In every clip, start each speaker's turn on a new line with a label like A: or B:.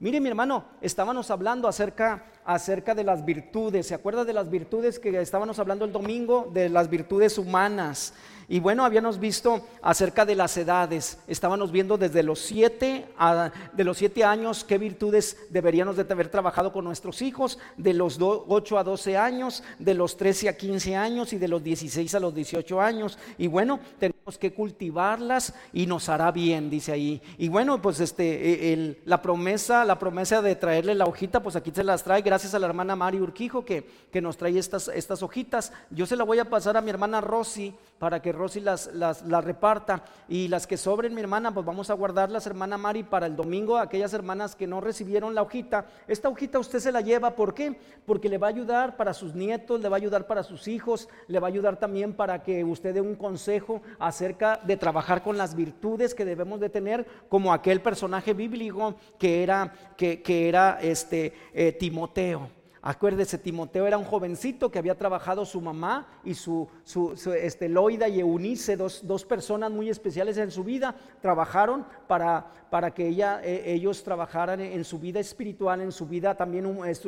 A: Mire mi hermano, estábamos hablando acerca, acerca de las virtudes. ¿Se acuerda de las virtudes que estábamos hablando el domingo? De las virtudes humanas. Y bueno, habíamos visto acerca de las edades. Estábamos viendo desde los siete, de los siete años qué virtudes deberíamos de haber trabajado con nuestros hijos, de los 8 a 12 años, de los 13 a 15 años y de los 16 a los 18 años. Y bueno, tenemos que cultivarlas y nos hará bien, dice ahí. Y bueno, pues este, e, la promesa, la promesa de traerle la hojita, pues aquí se las trae gracias a la hermana Mari Urquijo que, que nos trae estas, estas hojitas. Yo se la voy a pasar a mi hermana Rosy para que Rosy las, las, reparta. Y las que sobren, mi hermana, pues vamos a guardarlas, hermana Mari, para el domingo. Aquellas hermanas que no recibieron la hojita, esta hojita usted se la lleva. ¿Por qué? Porque le va a ayudar para sus nietos, le va a ayudar para sus hijos, le va a ayudar también para que usted dé un consejo acerca de trabajar con las virtudes que debemos de tener, como aquel personaje bíblico que era, que, era este, eh, Timoteo. Acuérdese, Timoteo era un jovencito que había trabajado su mamá y su, su, este, Loida y Eunice, dos, dos, personas muy especiales en su vida, trabajaron para, para que ella, e, ellos trabajaran en su vida espiritual, en su vida también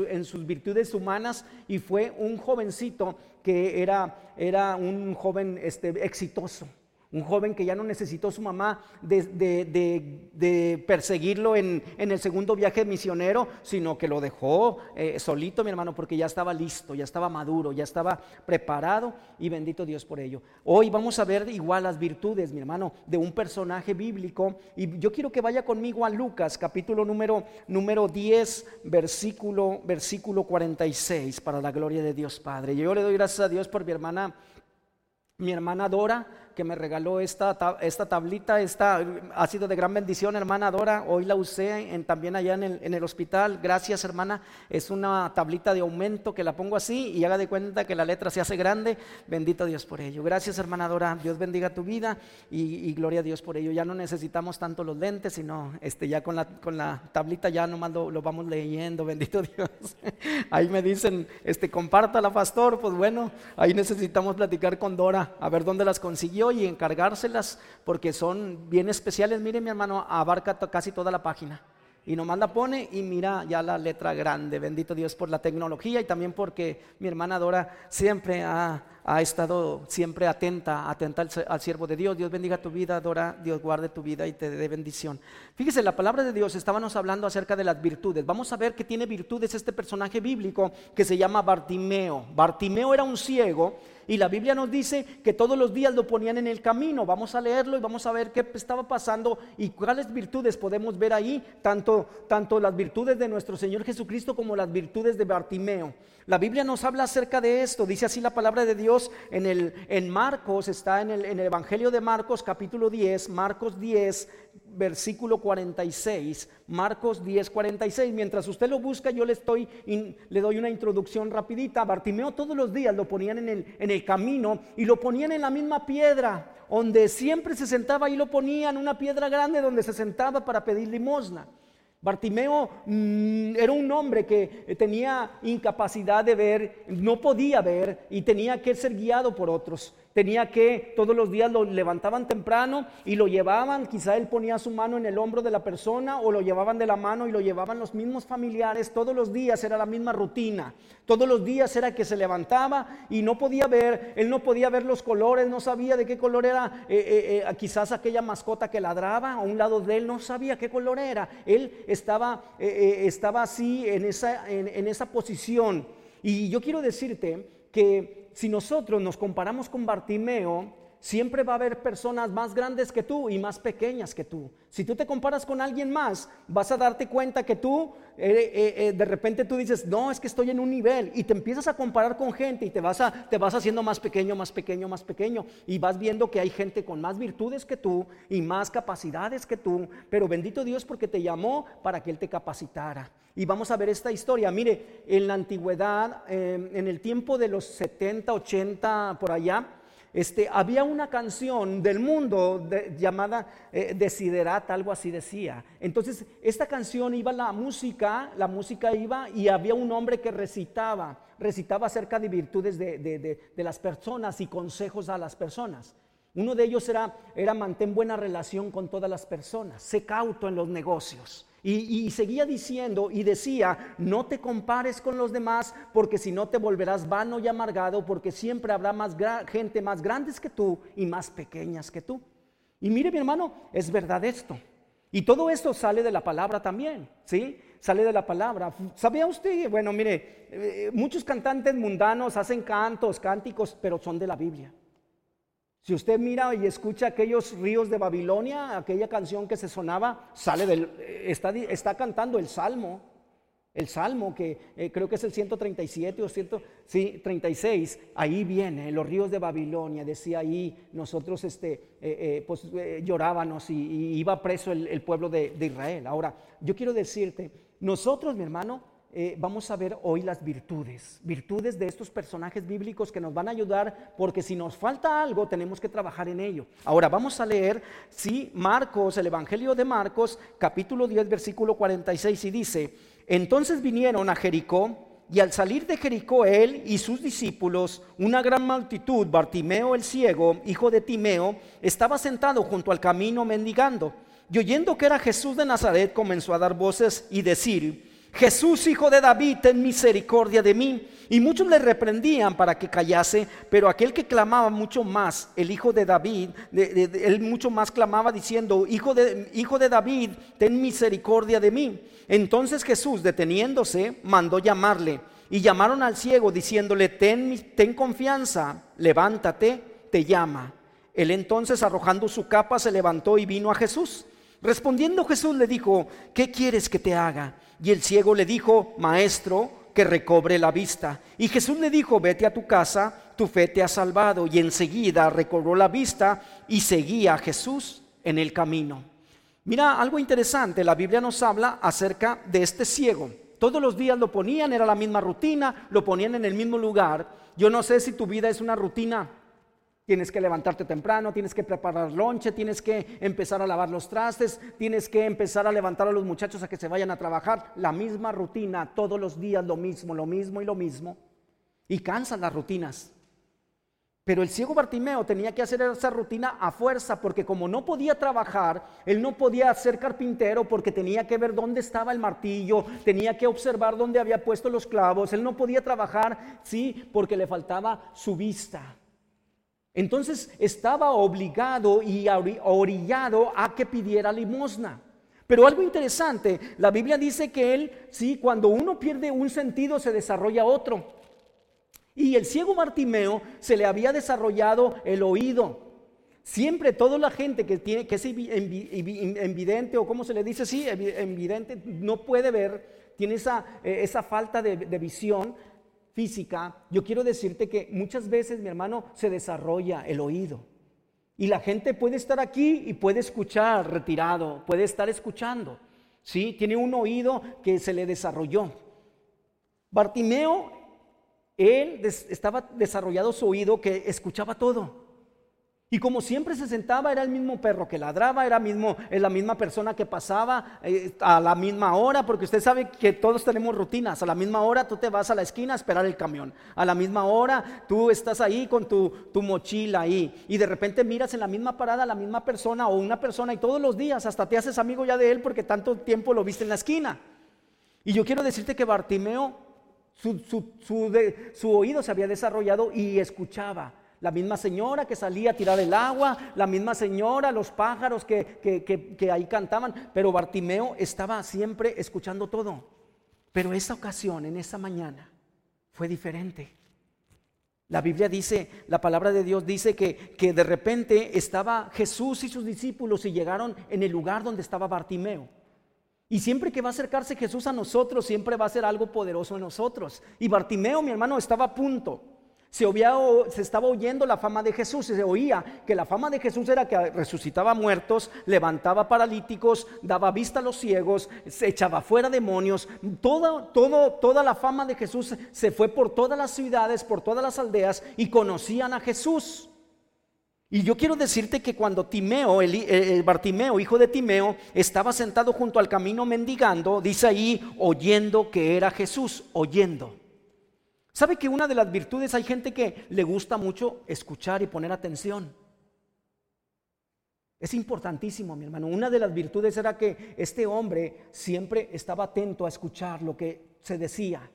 A: en sus virtudes humanas y fue un jovencito que era, era un joven este, exitoso. Un joven que ya no necesitó su mamá de, perseguirlo en, el segundo viaje misionero, sino que lo dejó eh, solito, mi hermano, porque ya estaba listo, ya estaba maduro, ya estaba preparado y bendito Dios por ello. Hoy vamos a ver igual las virtudes, mi hermano, de un personaje bíblico. Y yo quiero que vaya conmigo a Lucas, capítulo número, número 10, versículo, versículo 46, para la gloria de Dios Padre. Yo le doy gracias a Dios por mi hermana, mi hermana Dora que me regaló esta, esta tablita. Esta ha sido de gran bendición, hermana Dora. Hoy la usé también allá en el, en el, hospital. Gracias, hermana. Es una tablita de aumento que la pongo así y haga de cuenta que la letra se hace grande. Bendito Dios por ello. Gracias, hermana Dora. Dios bendiga tu vida y, gloria a Dios por ello. Ya no necesitamos tanto los lentes, sino este, ya con la, con la tablita ya nomás lo, lo vamos leyendo. Bendito Dios. Ahí me dicen, este, compártala, pastor. Pues bueno, ahí necesitamos platicar con Dora a ver dónde las consiguió y encargárselas porque son bien especiales. Mire mi hermano, abarca casi toda la página. Y nomás la pone y mira ya la letra grande. Bendito Dios por la tecnología y también porque mi hermana Dora siempre ha, estado siempre atenta, atenta al, al, siervo de Dios. Dios bendiga tu vida, Dora. Dios guarde tu vida y te dé bendición. Fíjese, la palabra de Dios, estábamos hablando acerca de las virtudes. Vamos a ver que tiene virtudes este personaje bíblico que se llama Bartimeo. Bartimeo era un ciego y la Biblia nos dice que todos los días lo ponían en el camino. Vamos a leerlo y vamos a ver qué estaba pasando y cuáles virtudes podemos ver ahí, tanto, tanto las virtudes de nuestro Señor Jesucristo como las virtudes de Bartimeo. La Biblia nos habla acerca de esto. Dice así la palabra de Dios en, el, en Marcos, está en el, en el Evangelio de Marcos capítulo 10, Marcos 10, versículo 46, Marcos 10, 46. Mientras usted lo busca, yo le, estoy, le doy una introducción rapidita. Bartimeo todos los días lo ponían en el, en el camino y lo ponían en la misma piedra, donde siempre se sentaba y lo ponían, una piedra grande donde se sentaba para pedir limosna. Bartimeo mm, era un hombre que tenía incapacidad de ver, no podía ver y tenía que ser guiado por otros. Tenía que todos los días lo levantaban temprano y lo llevaban, quizá él ponía su mano en el hombro de la persona o lo llevaban de la mano y lo llevaban los mismos familiares, todos los días era la misma rutina, todos los días era que se levantaba y no podía ver, él no podía ver los colores, no sabía de qué color era eh, eh, eh, quizás aquella mascota que ladraba a un lado de él, no sabía qué color era, él estaba, estaba así en esa, en esa posición. Y yo quiero decirte que si nosotros nos comparamos con Bartimeo, siempre va a haber personas más grandes que tú y más pequeñas que tú. Si tú te comparas con alguien más, vas a darte cuenta que tú, eh, eh, eh, de repente tú dices, no, es que estoy en un nivel y te empiezas a comparar con gente y te vas, te vas haciendo más pequeño, más pequeño, más pequeño y vas viendo que hay gente con más virtudes que tú y más capacidades que tú, pero bendito Dios porque te llamó para que Él te capacitara. Y vamos a ver esta historia. Mire, en la antigüedad, en el tiempo de los 70, 80, por allá, este, había una canción del mundo llamada eh, Desiderata, algo así decía. Entonces, esta canción iba la música, la música iba y había un hombre que recitaba, recitaba acerca de virtudes de, de las personas y consejos a las personas. Uno de ellos era, era mantén buena relación con todas las personas, sé cauto en los negocios. Y, seguía diciendo y decía, no te compares con los demás porque si no te volverás vano y amargado porque siempre habrá más gente más grandes que tú y más pequeñas que tú. Y mire mi hermano, es verdad esto. Y todo esto sale de la palabra también, ¿sí? Sale de la palabra. ¿Sabía usted? Bueno, mire, eh, muchos cantantes mundanos hacen cantos, cánticos, pero son de la Biblia. Si usted mira y escucha aquellos ríos de Babilonia, aquella canción que se sonaba, sale del, está, está cantando el Salmo, el Salmo que eh, creo que es el 137 o 136, ahí viene, los ríos de Babilonia, decía ahí, nosotros este, eh, eh, pues, llorábamos y, iba preso el, pueblo de Israel. Ahora, yo quiero decirte, nosotros, mi hermano, eh, vamos a ver hoy las virtudes, virtudes de estos personajes bíblicos que nos van a ayudar porque si nos falta algo tenemos que trabajar en ello. Ahora vamos a leer, sí, Marcos, el Evangelio de Marcos, capítulo 10, versículo 46 y dice, entonces vinieron a Jericó y al salir de Jericó él y sus discípulos, una gran multitud, Bartimeo el ciego, hijo de Timeo, estaba sentado junto al camino mendigando. Y oyendo que era Jesús de Nazaret, comenzó a dar voces y decir, Jesús, hijo de David, ten misericordia de mí. Y muchos le reprendían para que callase, pero aquel que clamaba mucho más, el hijo de David, él mucho más clamaba diciendo, hijo de, hijo de David, ten misericordia de mí. Entonces Jesús, deteniéndose, mandó llamarle. Y llamaron al ciego diciéndole, ten, ten confianza, levántate, te llama. Él entonces, arrojando su capa, se levantó y vino a Jesús. Respondiendo Jesús le dijo, ¿qué quieres que te haga? Y el ciego le dijo, Maestro, que recobre la vista. Y Jesús le dijo, vete a tu casa, tu fe te ha salvado. Y enseguida recobró la vista y seguía a Jesús en el camino. Mira, algo interesante, la Biblia nos habla acerca de este ciego. Todos los días lo ponían, era la misma rutina, lo ponían en el mismo lugar. Yo no sé si tu vida es una rutina Tienes que levantarte temprano, tienes que preparar lonche, tienes que empezar a lavar los trastes, tienes que empezar a levantar a los muchachos a que se vayan a trabajar. La misma rutina, todos los días lo mismo, lo mismo y lo mismo. Y cansan las rutinas. Pero el ciego Bartimeo tenía que hacer esa rutina a fuerza porque como no podía trabajar, él no podía ser carpintero porque tenía que ver dónde estaba el martillo, tenía que observar dónde había puesto los clavos, él no podía trabajar, sí, porque le faltaba su vista. Entonces estaba obligado y orillado a que pidiera limosna. Pero algo interesante, la Biblia dice que él, sí, cuando uno pierde un sentido se desarrolla otro. Y el ciego Bartimeo se le había desarrollado el oído. Siempre toda la gente que, tiene, que es invidente o como se le dice, sí, evidente, no puede ver, tiene esa, eh, esa falta de visión, física, yo quiero decirte que muchas veces, mi hermano, se desarrolla el oído. Y la gente puede estar aquí y puede escuchar retirado, puede estar escuchando. ¿sí? Tiene un oído que se le desarrolló. Bartimeo, él estaba desarrollado su oído que escuchaba todo. Y como siempre se sentaba, era el mismo perro que ladraba, era mismo, la misma persona que pasaba eh, a la misma hora, porque usted sabe que todos tenemos rutinas. A la misma hora tú te vas a la esquina a esperar el camión. A la misma hora tú estás ahí con tu, tu mochila ahí. Y de repente miras en la misma parada a la misma persona o una persona y todos los días hasta te haces amigo ya de él porque tanto tiempo lo viste en la esquina. Y yo quiero decirte que Bartimeo, su, su oído se había desarrollado y escuchaba la misma señora que salía a tirar el agua, la misma señora, los pájaros que, ahí cantaban, pero Bartimeo estaba siempre escuchando todo. Pero esa ocasión, en esa mañana, fue diferente. La Biblia dice, la palabra de Dios dice que, que de repente estaba Jesús y sus discípulos y llegaron en el lugar donde estaba Bartimeo. Y siempre que va a acercarse Jesús a nosotros, siempre va a ser algo poderoso en nosotros. Y Bartimeo, mi hermano, estaba a punto. Se, estaba oyendo la fama de Jesús y se oía que la fama de Jesús era que resucitaba muertos, levantaba paralíticos, daba vista a los ciegos, se echaba fuera demonios. Toda, toda la fama de Jesús se fue por todas las ciudades, por todas las aldeas y conocían a Jesús. Y yo quiero decirte que cuando Timeo, el, el, Bartimeo, hijo de Timeo, estaba sentado junto al camino mendigando, dice ahí, oyendo que era Jesús, oyendo. ¿Sabe que una de las virtudes hay gente que le gusta mucho escuchar y poner atención? Es importantísimo, mi hermano. Una de las virtudes era que este hombre siempre estaba atento a escuchar lo que se decía.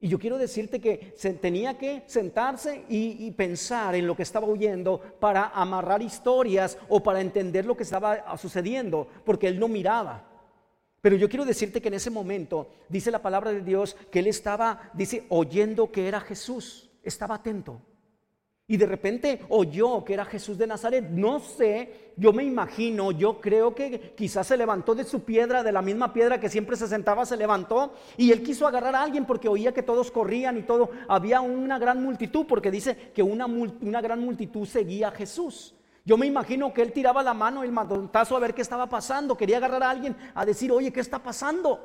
A: Y yo quiero decirte que tenía que sentarse y, pensar en lo que estaba oyendo para amarrar historias o para entender lo que estaba sucediendo, porque él no miraba. Pero yo quiero decirte que en ese momento dice la palabra de Dios que él estaba, dice, oyendo que era Jesús, estaba atento. Y de repente oyó que era Jesús de Nazaret. No sé, yo me imagino, yo creo que quizás se levantó de su piedra, de la misma piedra que siempre se sentaba, se levantó y él quiso agarrar a alguien porque oía que todos corrían y todo. Había una gran multitud porque dice que una, una gran multitud seguía a Jesús. Yo me imagino que él tiraba la mano, el matontazo a ver qué estaba pasando. Quería agarrar a alguien a decir, oye, ¿qué está pasando?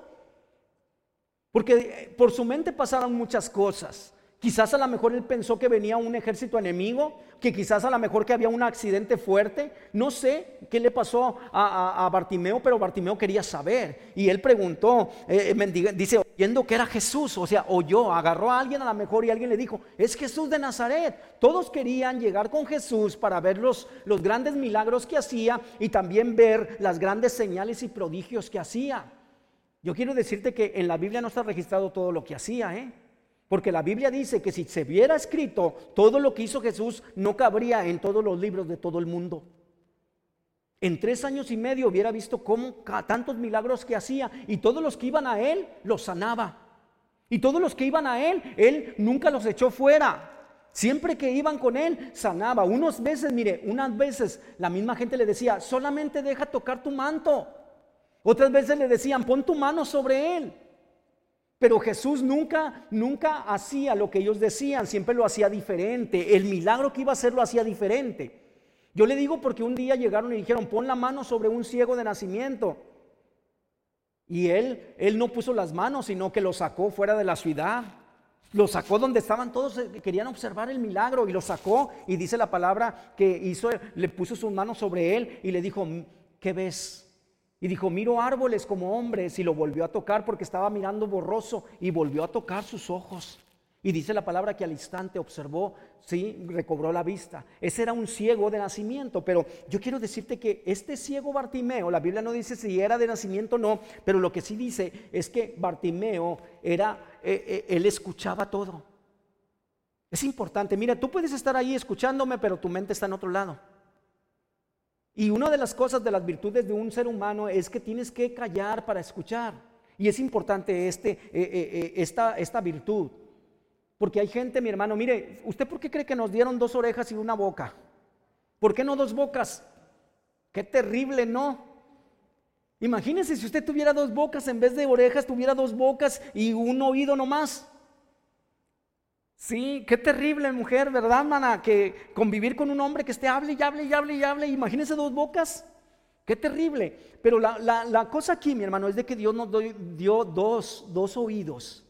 A: Porque eh, por su mente pasaron muchas cosas. Quizás a lo mejor él pensó que venía un ejército enemigo, que quizás a lo mejor que había un accidente fuerte. No sé qué le pasó a, Bartimeo, pero Bartimeo quería saber. Y él preguntó, eh, eh, dice, oyendo que era Jesús, o sea, oyó, agarró a alguien a lo mejor y alguien le dijo, es Jesús de Nazaret. Todos querían llegar con Jesús para ver los, los grandes milagros que hacía y también ver las grandes señales y prodigios que hacía. Yo quiero decirte que en la Biblia no está registrado todo lo que hacía, ¿eh? Porque la Biblia dice que si se hubiera escrito todo lo que hizo Jesús, no cabría en todos los libros de todo el mundo. En tres años y medio hubiera visto cómo tantos milagros que hacía y todos los que iban a él los sanaba. Y todos los que iban a él, él nunca los echó fuera. Siempre que iban con él, sanaba. Unas veces, mire, unas veces la misma gente le decía, solamente deja tocar tu manto. Otras veces le decían, pon tu mano sobre él. Pero Jesús nunca, nunca hacía lo que ellos decían, siempre lo hacía diferente. El milagro que iba a hacer lo hacía diferente. Yo le digo porque un día llegaron y dijeron, pon la mano sobre un ciego de nacimiento. Y él, él no puso las manos, sino que lo sacó fuera de la ciudad. Lo sacó donde estaban todos, eh, querían observar el milagro y lo sacó. Y dice la palabra que hizo, le puso sus manos sobre él y le dijo, ¿qué ves? Y dijo, miro árboles como hombres y lo volvió a tocar porque estaba mirando borroso y volvió a tocar sus ojos. Y dice la palabra que al instante observó, sí, recobró la vista. Ese era un ciego de nacimiento, pero yo quiero decirte que este ciego Bartimeo, la Biblia no dice si era de nacimiento o no, pero lo que sí dice es que Bartimeo era, eh, eh, él escuchaba todo. Es importante, mira, tú puedes estar ahí escuchándome, pero tu mente está en otro lado. Y una de las cosas de las virtudes de un ser humano es que tienes que callar para escuchar. Y es importante este, eh, eh, eh, esta, esta virtud. Porque hay gente, mi hermano, mire, ¿usted por qué cree que nos dieron dos orejas y una boca? ¿Por qué no dos bocas? Qué terrible, ¿no? Imagínese si usted tuviera dos bocas en vez de orejas, tuviera dos bocas y un oído nomás. Sí, qué terrible mujer, ¿verdad, mana? Que convivir con un hombre que esté hable y hable y hable y hable. Imagínese dos bocas. Qué terrible. Pero la, cosa aquí, mi hermano, es de que Dios nos dio dos, dos oídos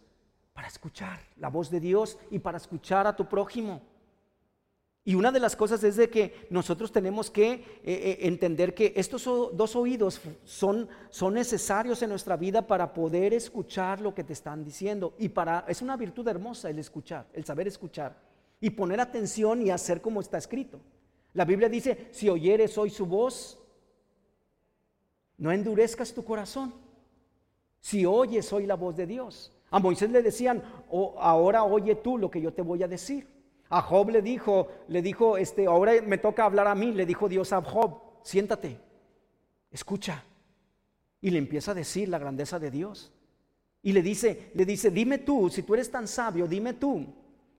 A: para escuchar la voz de Dios y para escuchar a tu prójimo. Y una de las cosas es de que nosotros tenemos que eh, eh, entender que estos dos oídos son, son necesarios en nuestra vida para poder escuchar lo que te están diciendo. Y para, es una virtud hermosa el escuchar, el saber escuchar. Y poner atención y hacer como está escrito. La Biblia dice, si oyeres hoy su voz, no endurezcas tu corazón. Si oyes hoy la voz de Dios. A Moisés le decían, oh, ahora oye tú lo que yo te voy a decir. A Job le dijo, le dijo, este, ahora me toca hablar a mí, le dijo Dios a Job, siéntate, escucha. Y le empieza a decir la grandeza de Dios. Y le dice, le dice, dime tú, si tú eres tan sabio, dime tú,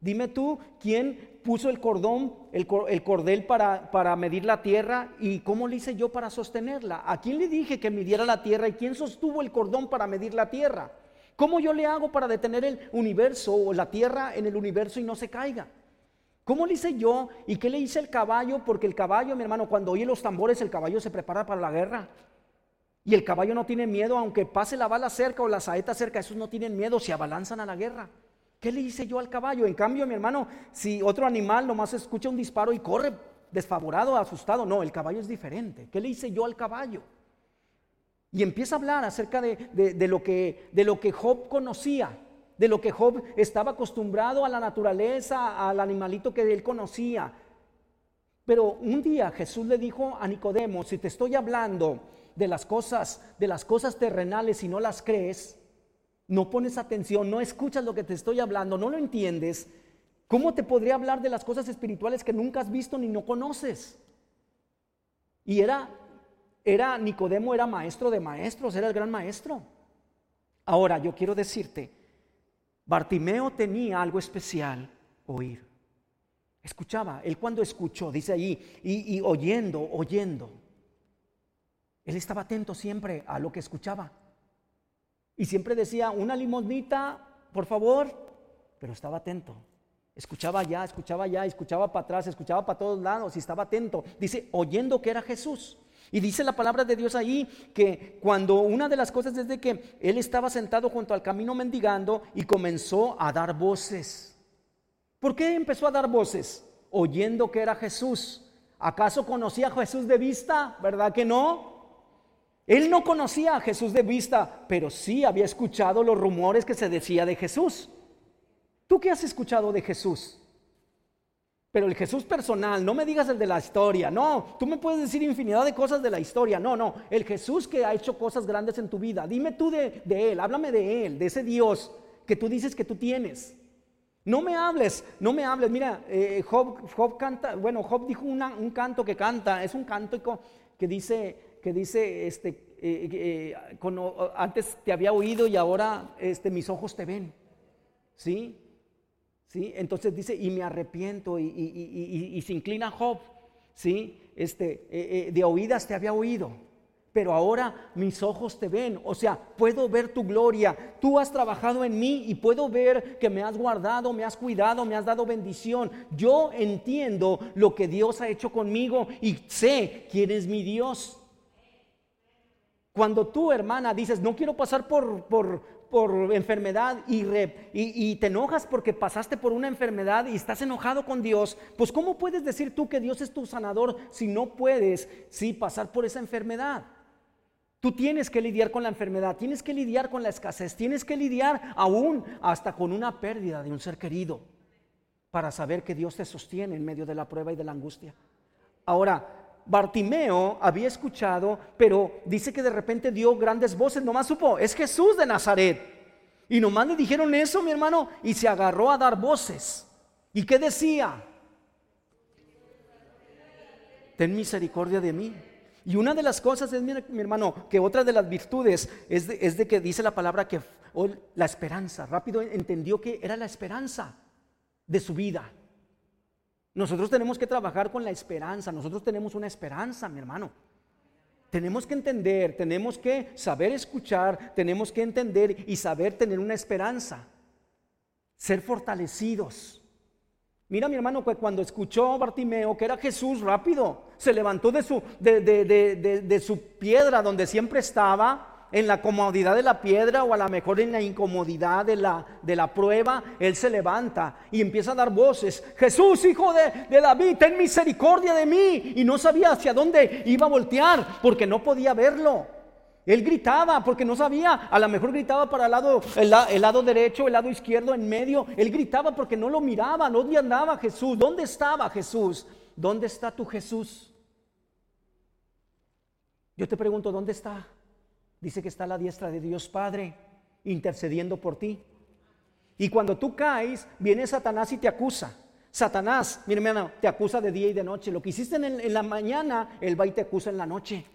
A: dime tú quién puso el cordón, el, cordel para, para medir la tierra y cómo le hice yo para sostenerla. ¿A quién le dije que midiera la tierra y quién sostuvo el cordón para medir la tierra? ¿Cómo yo le hago para detener el universo o la tierra en el universo y no se caiga? ¿Cómo le hice yo? ¿Y qué le hice el caballo? Porque el caballo, mi hermano, cuando oye los tambores, el caballo se prepara para la guerra. Y el caballo no tiene miedo, aunque pase la bala cerca o la saeta cerca, esos no tienen miedo, se abalanzan a la guerra. ¿Qué le hice yo al caballo? En cambio, mi hermano, si otro animal nomás escucha un disparo y corre desfavorado, asustado, no, el caballo es diferente. ¿Qué le hice yo al caballo? Y empieza a hablar acerca de, lo, que, de lo que Job conocía de lo que Job estaba acostumbrado a la naturaleza, al animalito que él conocía. Pero un día Jesús le dijo a Nicodemo, si te estoy hablando de las cosas, de las cosas terrenales y no las crees, no pones atención, no escuchas lo que te estoy hablando, no lo entiendes, ¿cómo te podría hablar de las cosas espirituales que nunca has visto ni no conoces? Y era era Nicodemo era maestro de maestros, era el gran maestro. Ahora, yo quiero decirte, Bartimeo tenía algo especial, oír. Escuchaba, él cuando escuchó, dice ahí, y, oyendo, oyendo, él estaba atento siempre a lo que escuchaba. Y siempre decía, una limosnita, por favor, pero estaba atento. Escuchaba allá, escuchaba allá, escuchaba para atrás, escuchaba para todos lados y estaba atento. Dice, oyendo que era Jesús. Y dice la palabra de Dios ahí que cuando una de las cosas es de que él estaba sentado junto al camino mendigando y comenzó a dar voces. ¿Por qué empezó a dar voces? Oyendo que era Jesús. ¿Acaso conocía a Jesús de vista? ¿Verdad que no? Él no conocía a Jesús de vista, pero sí había escuchado los rumores que se decía de Jesús. ¿Tú qué has escuchado de Jesús? Pero el Jesús personal, no me digas el de la historia, no, tú me puedes decir infinidad de cosas de la historia, no, no, el Jesús que ha hecho cosas grandes en tu vida, dime tú de, Él, háblame de Él, de ese Dios que tú dices que tú tienes. No me hables, no me hables, mira, eh, Job, canta, bueno, Job dijo un canto que canta, es un cántico que dice, que dice, este, eh, eh, antes te había oído y ahora este, mis ojos te ven, ¿sí? Entonces dice, y me arrepiento, y, se inclina Job, ¿sí? Este, eh, eh, de oídas te había oído, pero ahora mis ojos te ven, o sea, puedo ver tu gloria, tú has trabajado en mí y puedo ver que me has guardado, me has cuidado, me has dado bendición. Yo entiendo lo que Dios ha hecho conmigo y sé quién es mi Dios. Cuando tú, hermana, dices, no quiero pasar por, por, por enfermedad y, y, te enojas porque pasaste por una enfermedad y estás enojado con Dios, pues ¿cómo puedes decir tú que Dios es tu sanador si no puedes sí, pasar por esa enfermedad? Tú tienes que lidiar con la enfermedad, tienes que lidiar con la escasez, tienes que lidiar aún hasta con una pérdida de un ser querido para saber que Dios te sostiene en medio de la prueba y de la angustia. Ahora, Bartimeo había escuchado, pero dice que de repente dio grandes voces, nomás supo, es Jesús de Nazaret. Y nomás le dijeron eso, mi hermano, y se agarró a dar voces. ¿Y qué decía? Ten misericordia de mí. Y una de las cosas es, mi, hermano, que otra de las virtudes es de, es de que dice la palabra que la esperanza, rápido entendió que era la esperanza de su vida. Nosotros tenemos que trabajar con la esperanza. Nosotros tenemos una esperanza, mi hermano. Tenemos que entender, tenemos que saber escuchar, tenemos que entender y saber tener una esperanza. Ser fortalecidos. Mira mi hermano que cuando escuchó Bartimeo que era Jesús rápido, se levantó de su, de, de su piedra donde siempre estaba en la comodidad de la piedra o a lo mejor en la incomodidad de la, de la prueba, Él se levanta y empieza a dar voces. Jesús, hijo de, de, David, ten misericordia de mí. Y no sabía hacia dónde iba a voltear porque no podía verlo. Él gritaba porque no sabía, a lo mejor gritaba para el lado, el, el lado derecho, el lado izquierdo, en medio. Él gritaba porque no lo miraba, ¿dónde andaba Jesús? ¿Dónde estaba Jesús? ¿Dónde está tu Jesús? Yo te pregunto, ¿dónde está? Dice que está a la diestra de Dios Padre intercediendo por ti. Y cuando tú caes, viene Satanás y te acusa. Satanás, mi hermano, te acusa de día y de noche. Lo que hiciste en, la mañana, él va y te acusa en la noche.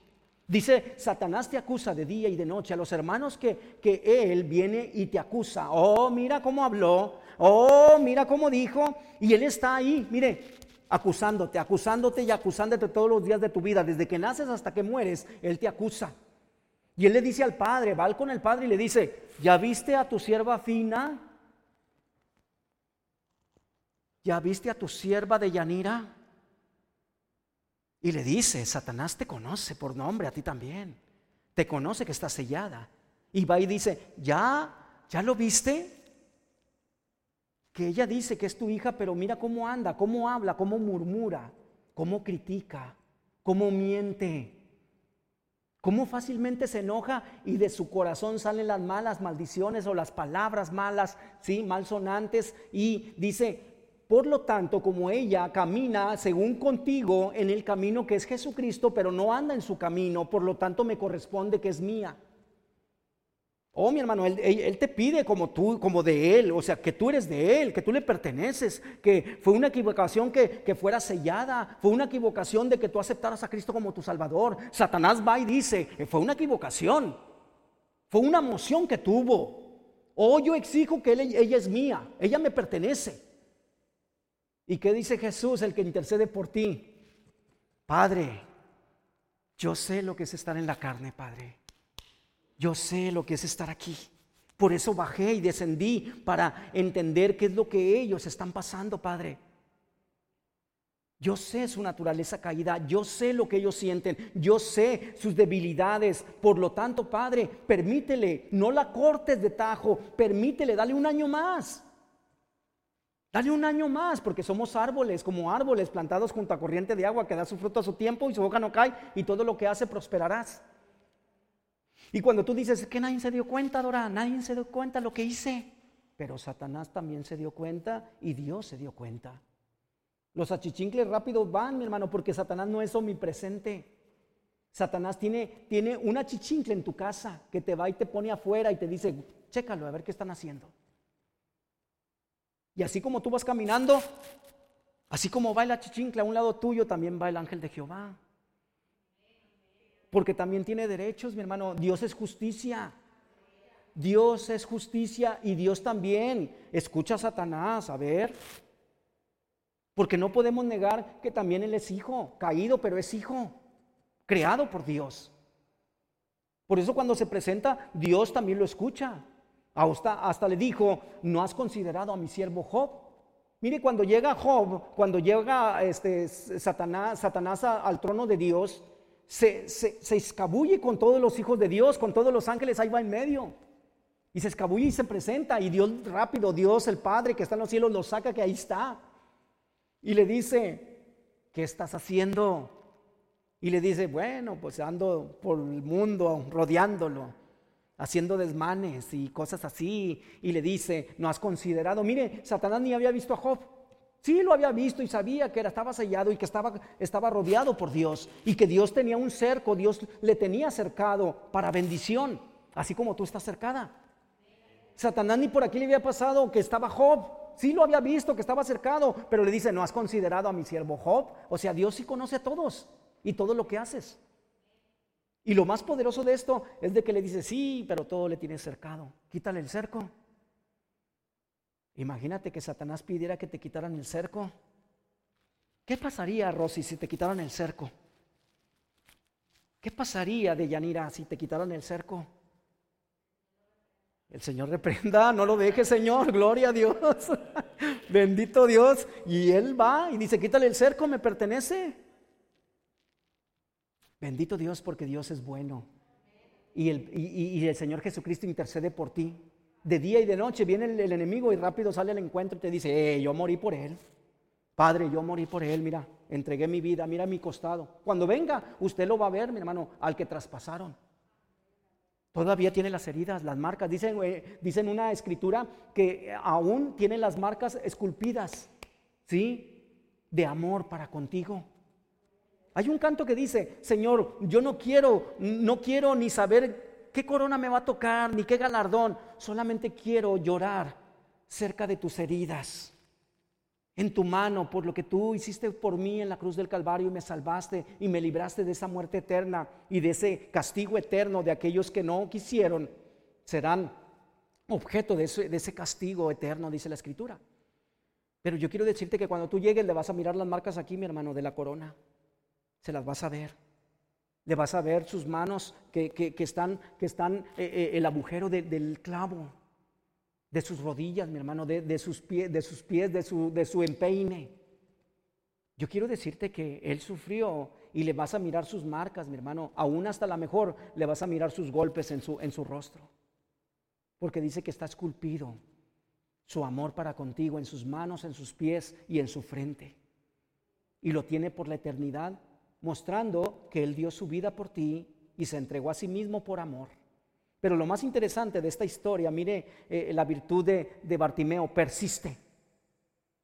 A: Dice, Satanás te acusa de día y de noche. A los hermanos que, que él viene y te acusa. Oh, mira cómo habló. Oh, mira cómo dijo. Y él está ahí, mire, acusándote, acusándote y acusándote todos los días de tu vida. Desde que naces hasta que mueres, él te acusa. Y él le dice al padre, va con el padre y le dice, ¿ya viste a tu sierva fina? ¿Ya viste a tu sierva de Yanira? Y le dice, Satanás te conoce por nombre, a ti también. Te conoce que está sellada. Y va y dice, ¿ya? ¿Ya lo viste? Que ella dice que es tu hija, pero mira cómo anda, cómo habla, cómo murmura, cómo critica, cómo miente cómo fácilmente se enoja y de su corazón salen las malas maldiciones o las palabras malas, sí, malsonantes y dice, Por lo tanto, como ella camina según contigo en el camino que es Jesucristo, pero no anda en su camino, por lo tanto me corresponde que es mía. Oh, mi hermano, él, te pide como tú, como de Él, o sea, que tú eres de Él, que tú le perteneces, que fue una equivocación que, que fuera sellada, fue una equivocación de que tú aceptaras a Cristo como tu Salvador. Satanás va y dice, eh, fue una equivocación, fue una emoción que tuvo. Oh, yo exijo que ella es mía, ella me pertenece. ¿Y qué dice Jesús, el que intercede por ti? Padre, yo sé lo que es estar en la carne, Padre. Yo sé lo que es estar aquí. Por eso bajé y descendí para entender qué es lo que ellos están pasando, Padre. Yo sé su naturaleza caída, yo sé lo que ellos sienten, yo sé sus debilidades. Por lo tanto, Padre, permítele, no la cortes de tajo, permítele, dale un año más. Dale un año más, porque somos árboles, como árboles plantados junto a corriente de agua que da su fruto a su tiempo y su boca no cae y todo lo que hace prosperarás. Y cuando tú dices que nadie se dio cuenta, Dora, nadie se dio cuenta lo que hice, pero Satanás también se dio cuenta y Dios se dio cuenta. Los achichincles rápidos van, mi hermano, porque Satanás no es omnipresente. Satanás tiene, tiene un achichincle en tu casa que te va y te pone afuera y te dice, chécalo, a ver qué están haciendo. Y así como tú vas caminando, así como va el achichincle a un lado tuyo, también va el ángel de Jehová. Porque también tiene derechos, mi hermano. Dios es justicia. Dios es justicia y Dios también escucha a Satanás, a ver. Porque no podemos negar que también Él es hijo, caído, pero es hijo, creado por Dios. Por eso cuando se presenta, Dios también lo escucha. Hasta, hasta le dijo, ¿no has considerado a mi siervo Job? Mire, cuando llega Job, cuando llega este, Satanás, Satanás al trono de Dios, se, se, escabulle con todos los hijos de Dios, con todos los ángeles, ahí va en medio. Y se escabulle y se presenta. Y Dios rápido, Dios el Padre que está en los cielos, lo saca que ahí está. Y le dice, ¿qué estás haciendo? Y le dice, bueno, pues ando por el mundo rodeándolo haciendo desmanes y cosas así, y le dice, no has considerado, mire, Satanás ni había visto a Job. Sí lo había visto y sabía que era, estaba sellado y que estaba, estaba rodeado por Dios y que Dios tenía un cerco, Dios le tenía cercado para bendición, así como tú estás cercada. Satanás ni por aquí le había pasado que estaba Job. Sí lo había visto que estaba cercado, pero le dice, ¿no has considerado a mi siervo Job? O sea, Dios sí conoce a todos y todo lo que haces. Y lo más poderoso de esto es de que le dice, sí, pero todo le tiene cercado. Quítale el cerco. Imagínate que Satanás pidiera que te quitaran el cerco. ¿Qué pasaría, Rosy, si te quitaran el cerco? ¿Qué pasaría de Yanira si te quitaran el cerco? El Señor reprenda, no lo deje, Señor, gloria a Dios. Bendito Dios. Y Él va y dice, quítale el cerco, me pertenece. Bendito Dios porque Dios es bueno. Y el, el Señor Jesucristo intercede por ti. De día y de noche viene el, enemigo y rápido sale al encuentro y te dice, eh, yo morí por él. Padre, yo morí por él, mira, entregué mi vida, mira mi costado. Cuando venga, usted lo va a ver, mi hermano, al que traspasaron. Todavía tiene las heridas, las marcas. Dicen, eh, dicen una escritura que aún tiene las marcas esculpidas, ¿sí? De amor para contigo. Hay un canto que dice, Señor, yo no quiero, no quiero ni saber qué corona me va a tocar, ni qué galardón, solamente quiero llorar cerca de tus heridas, en tu mano, por lo que tú hiciste por mí en la cruz del Calvario y me salvaste y me libraste de esa muerte eterna y de ese castigo eterno de aquellos que no quisieron, serán objeto de ese, de ese castigo eterno, dice la Escritura. Pero yo quiero decirte que cuando tú llegues le vas a mirar las marcas aquí, mi hermano, de la corona se las vas a ver. Le vas a ver sus manos que, están, que están eh, eh, el agujero del clavo, de sus rodillas, mi hermano, de, sus, pies, de sus pies, de su, de su empeine. Yo quiero decirte que él sufrió y le vas a mirar sus marcas, mi hermano. Aún hasta la mejor le vas a mirar sus golpes en su, en su rostro. Porque dice que está esculpido su amor para contigo en sus manos, en sus pies y en su frente. Y lo tiene por la eternidad mostrando que Él dio su vida por ti y se entregó a sí mismo por amor. Pero lo más interesante de esta historia, mire eh, la virtud de, de Bartimeo, persiste.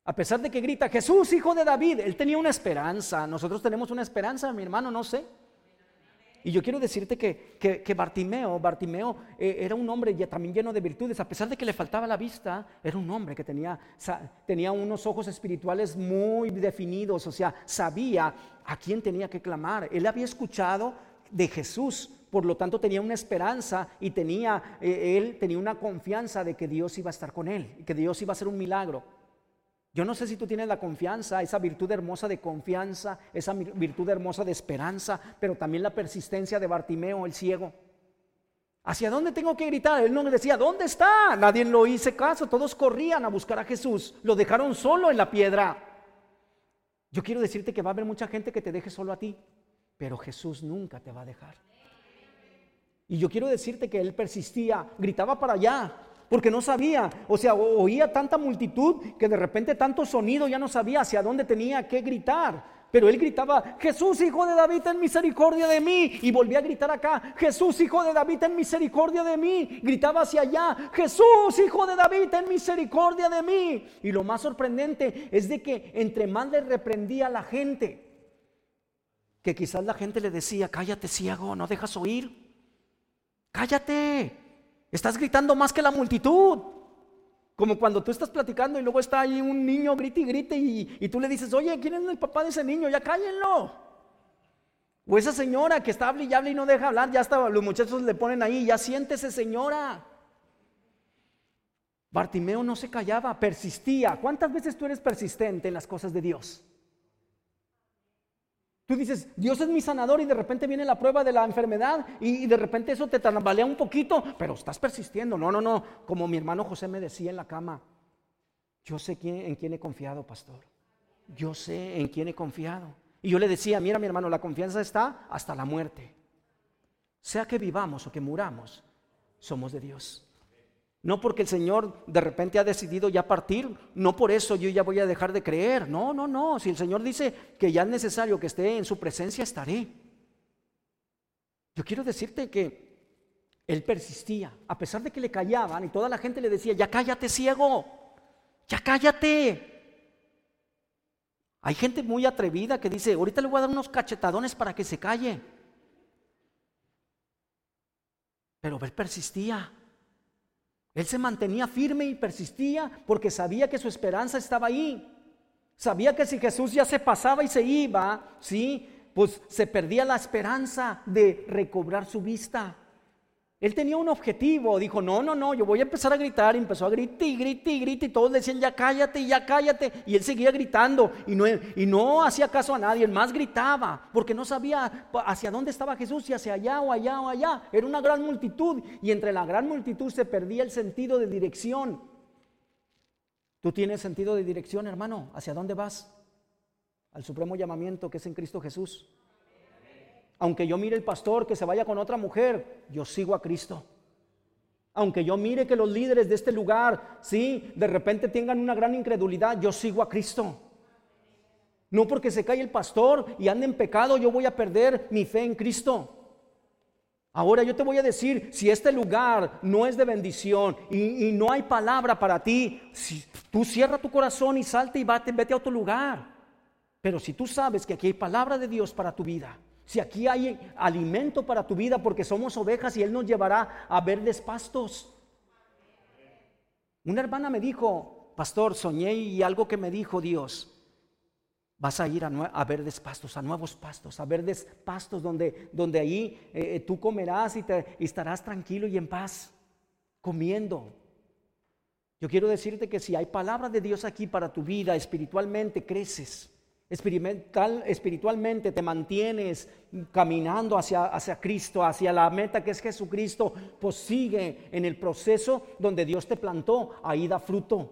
A: A pesar de que grita, Jesús, hijo de David, él tenía una esperanza. Nosotros tenemos una esperanza, mi hermano, no sé. Y yo quiero decirte que, que, Bartimeo, Bartimeo eh, era un hombre ya, también lleno de virtudes, a pesar de que le faltaba la vista, era un hombre que tenía, tenía unos ojos espirituales muy definidos, o sea, sabía a quién tenía que clamar. Él había escuchado de Jesús, por lo tanto tenía una esperanza y tenía, eh, él tenía una confianza de que Dios iba a estar con él, que Dios iba a hacer un milagro. Yo no sé si tú tienes la confianza, esa virtud hermosa de confianza, esa virtud hermosa de esperanza, pero también la persistencia de Bartimeo, el ciego. ¿Hacia dónde tengo que gritar? Él no me decía, ¿dónde está? Nadie lo hizo caso, todos corrían a buscar a Jesús, lo dejaron solo en la piedra. Yo quiero decirte que va a haber mucha gente que te deje solo a ti, pero Jesús nunca te va a dejar. Y yo quiero decirte que él persistía, gritaba para allá, porque no sabía, o sea, oía tanta multitud que de repente tanto sonido ya no sabía hacia dónde tenía que gritar. Pero él gritaba, Jesús, hijo de David, ten misericordia de mí. Y volvía a gritar acá, Jesús, hijo de David, ten misericordia de mí. Gritaba hacia allá, Jesús, hijo de David, ten misericordia de mí. Y lo más sorprendente es de que entre más le reprendía a la gente, que quizás la gente le decía, cállate ciego, no dejas oír. Cállate, Estás gritando más que la multitud. Como cuando tú estás platicando y luego está ahí un niño grite y grite y, tú le dices, oye, ¿quién es el papá de ese niño? Ya cállenlo. O esa señora que está hable y hable y no deja hablar, ya está, los muchachos le ponen ahí, ya siéntese señora. Bartimeo no se callaba, persistía. ¿Cuántas veces tú eres persistente en las cosas de Dios? Tú dices, Dios es mi sanador y de repente viene la prueba de la enfermedad y, de repente eso te tambalea un poquito, pero estás persistiendo. No, no, no, como mi hermano José me decía en la cama, yo sé en quién he confiado, pastor. Yo sé en quién he confiado. Y yo le decía, mira mi hermano, la confianza está hasta la muerte. Sea que vivamos o que muramos, somos de Dios. No porque el Señor de repente ha decidido ya partir, no por eso yo ya voy a dejar de creer. No, no, no. Si el Señor dice que ya es necesario que esté en su presencia, estaré. Yo quiero decirte que él persistía, a pesar de que le callaban y toda la gente le decía, ya cállate ciego, ya cállate. Hay gente muy atrevida que dice, ahorita le voy a dar unos cachetadones para que se calle. Pero él persistía. Él se mantenía firme y persistía porque sabía que su esperanza estaba ahí. Sabía que si Jesús ya se pasaba y se iba, sí, pues se perdía la esperanza de recobrar su vista. Él tenía un objetivo, dijo, no, no, no, yo voy a empezar a gritar, y empezó a gritar y gritar y gritar, y todos decían, ya cállate, ya cállate, y él seguía gritando, y no, y no hacía caso a nadie, más gritaba, porque no sabía hacia dónde estaba Jesús, si hacia allá o allá o allá, era una gran multitud, y entre la gran multitud se perdía el sentido de dirección. ¿Tú tienes sentido de dirección, hermano? ¿Hacia dónde vas? Al supremo llamamiento que es en Cristo Jesús. Aunque yo mire el pastor que se vaya con otra mujer, yo sigo a Cristo. Aunque yo mire que los líderes de este lugar, sí, de repente tengan una gran incredulidad, yo sigo a Cristo. No porque se cae el pastor y ande en pecado, yo voy a perder mi fe en Cristo. Ahora yo te voy a decir, si este lugar no es de bendición y, no hay palabra para ti, si, tú cierra tu corazón y salte y vete a otro lugar. Pero si tú sabes que aquí hay palabra de Dios para tu vida, si aquí hay alimento para tu vida porque somos ovejas y Él nos llevará a verdes pastos. Una hermana me dijo, pastor, soñé y algo que me dijo Dios, vas a ir a, verdes pastos, a nuevos pastos, a verdes pastos donde, donde ahí eh, eh, tú comerás y, te, y estarás tranquilo y en paz, comiendo. Yo quiero decirte que si hay palabra de Dios aquí para tu vida, espiritualmente creces espiritualmente te mantienes caminando hacia, hacia Cristo, hacia la meta que es Jesucristo, pues sigue en el proceso donde Dios te plantó, ahí da fruto.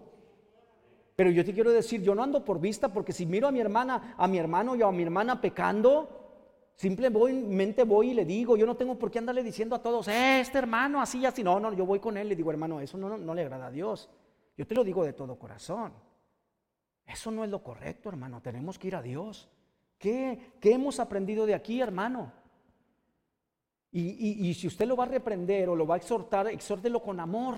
A: Pero yo te quiero decir, yo no ando por vista porque si miro a mi hermana, a mi hermano y a mi hermana pecando, simplemente voy y le digo, yo no tengo por qué andarle diciendo a todos, eh, este hermano así, así, no, no, yo voy con él, le digo, hermano, eso no, no le agrada a Dios. Yo te lo digo de todo corazón. Eso no es lo correcto, hermano. Tenemos que ir a Dios. ¿Qué, hemos aprendido de aquí, hermano? Y, y, si usted lo va a reprender o lo va a exhortar, exhórtelo con amor.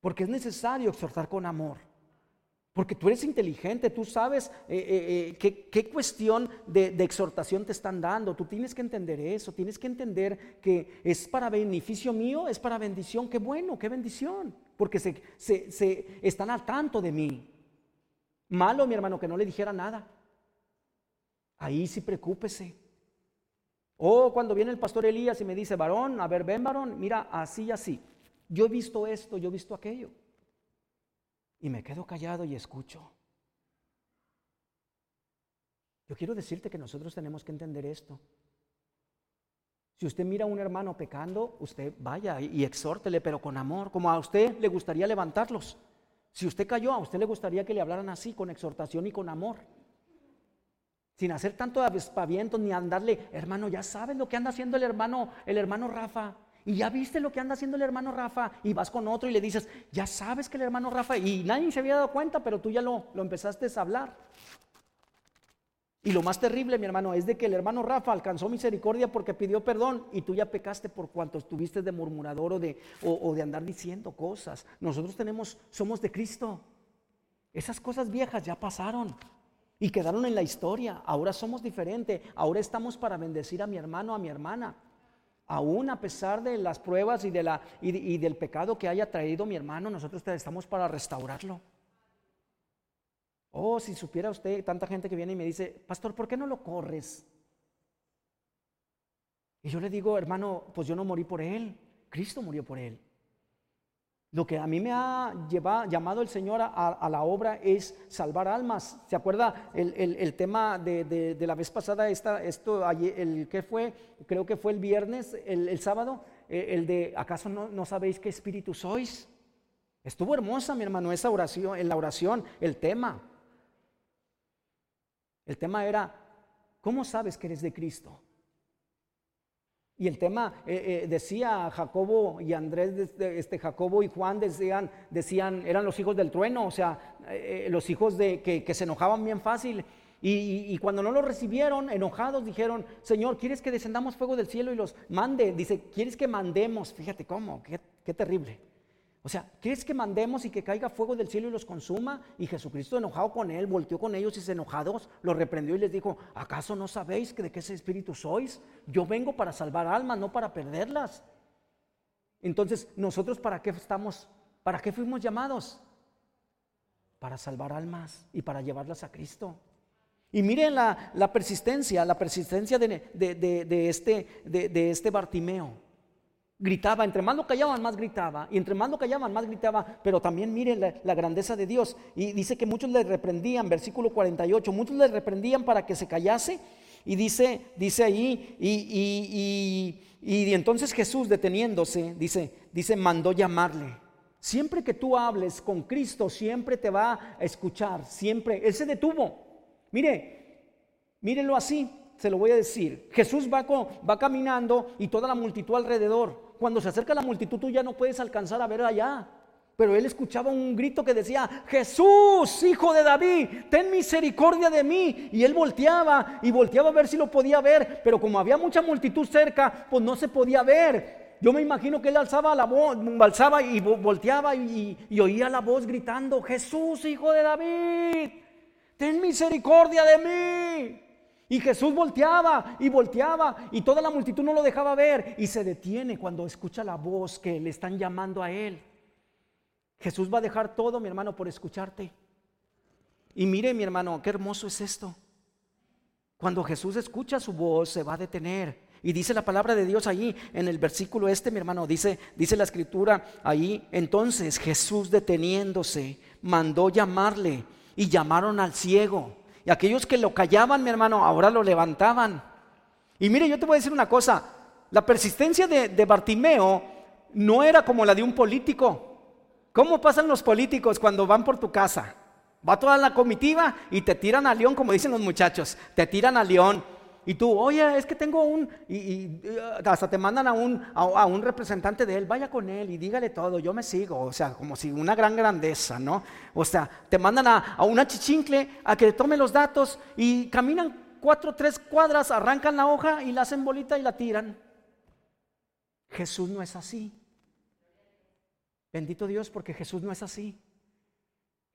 A: Porque es necesario exhortar con amor. Porque tú eres inteligente, tú sabes eh, eh, eh, qué, cuestión de, exhortación te están dando. Tú tienes que entender eso, tienes que entender que es para beneficio mío, es para bendición. Qué bueno, qué bendición. Porque se, se están al tanto de mí. Malo, mi hermano, que no le dijera nada. Ahí sí preocúpese. O cuando viene el pastor Elías y me dice, varón, a ver, ven varón, mira, así y así. Yo he visto esto, yo he visto aquello. Y me quedo callado y escucho. Yo quiero decirte que nosotros tenemos que entender esto. Si usted mira a un hermano pecando, usted vaya y exhórtele, pero con amor, como a usted le gustaría levantarlos. Si usted cayó, a usted le gustaría que le hablaran así, con exhortación y con amor. Sin hacer tanto despavientos ni andarle, hermano, ya sabes lo que anda haciendo el hermano, el hermano Rafa. Y ya viste lo que anda haciendo el hermano Rafa. Y vas con otro y le dices, ya sabes que el hermano Rafa. Y nadie se había dado cuenta, pero tú ya lo, lo empezaste a hablar. Y lo más terrible, mi hermano, es de que el hermano Rafa alcanzó misericordia porque pidió perdón y tú ya pecaste por cuanto estuviste de murmurador o de, andar diciendo cosas. Nosotros tenemos, somos de Cristo. Esas cosas viejas ya pasaron y quedaron en la historia. Ahora somos diferentes. Ahora estamos para bendecir a mi hermano, a mi hermana aún a pesar de las pruebas y, de la, y, del pecado que haya traído mi hermano, nosotros estamos para restaurarlo. Oh, si supiera usted, tanta gente que viene y me dice, pastor, ¿por qué no lo corres? Y yo le digo, hermano, pues yo no morí por él, Cristo murió por él. Lo que a mí me ha llevado, llamado el Señor a, la obra es salvar almas. ¿Se acuerda el, tema de, la vez pasada? Esta, esto, el que fue, creo que fue el viernes, el, sábado, eh, el de, ¿acaso no, no, sabéis qué espíritu sois? Estuvo hermosa, mi hermano, esa oración, en la oración, el tema. El tema era, ¿cómo sabes que eres de Cristo? Y el tema eh, eh, decía Jacobo y Andrés, este, Jacobo y Juan decían, decían, eran los hijos del trueno, o sea, eh, los hijos de que, se enojaban bien fácil. Y, cuando no lo recibieron, enojados, dijeron, Señor, ¿quieres que descendamos fuego del cielo y los mande? Dice, ¿quieres que mandemos? Fíjate cómo, qué terrible. O sea, ¿quieres que mandemos y que caiga fuego del cielo y los consuma? Y Jesucristo enojado con él, volteó con ellos y se enojados, los reprendió y les dijo, ¿acaso no sabéis que de qué ese espíritu sois? Yo vengo para salvar almas, no para perderlas. Entonces, ¿nosotros para qué estamos? ¿Para qué fuimos llamados? Para salvar almas y para llevarlas a Cristo. Y miren la, persistencia, la persistencia de, este, de este Bartimeo gritaba, entre más lo callaban, más gritaba, y entre más lo callaban, más gritaba, pero también miren la, grandeza de Dios. Y dice que muchos le reprendían, versículo 48, muchos le reprendían para que se callase, y dice, dice ahí, y, y, entonces Jesús deteniéndose, dice, dice, mandó llamarle. Siempre que tú hables con Cristo, siempre te va a escuchar, siempre. Él se detuvo. Mire, mírenlo así, se lo voy a decir. Jesús va, va caminando y toda la multitud alrededor cuando se acerca la multitud tú ya no puedes alcanzar a ver allá. Pero él escuchaba un grito que decía, Jesús, hijo de David, ten misericordia de mí. Y él volteaba y volteaba a ver si lo podía ver, pero como había mucha multitud cerca, pues no se podía ver. Yo me imagino que él alzaba la voz, y volteaba y oía la voz gritando, Jesús, hijo de David, ten misericordia de mí. Y Jesús volteaba y volteaba y toda la multitud no lo dejaba ver y se detiene cuando escucha la voz que le están llamando a él. Jesús va a dejar todo, mi hermano, por escucharte. Y mire, mi hermano, qué hermoso es esto. Cuando Jesús escucha su voz, se va a detener. Y dice la palabra de Dios ahí en el versículo este, mi hermano, dice, dice la escritura ahí, entonces Jesús deteniéndose, mandó llamarle y llamaron al ciego. Y aquellos que lo callaban, mi hermano, ahora lo levantaban. Y mire, yo te voy a decir una cosa. La persistencia de, Bartimeo no era como la de un político. ¿Cómo pasan los políticos cuando van por tu casa? Va toda la comitiva y te tiran a león, como dicen los muchachos. Te tiran a león. Y tú, oye, es que tengo un, y, hasta te mandan a un, a, un representante de él, vaya con él y dígale todo, yo me sigo, o sea, como si una gran grandeza, ¿no? O sea, te mandan a, a una chichincle a que tome los datos y caminan cuatro, tres cuadras, arrancan la hoja y la hacen bolita y la tiran. Jesús no es así. Bendito Dios porque Jesús no es así.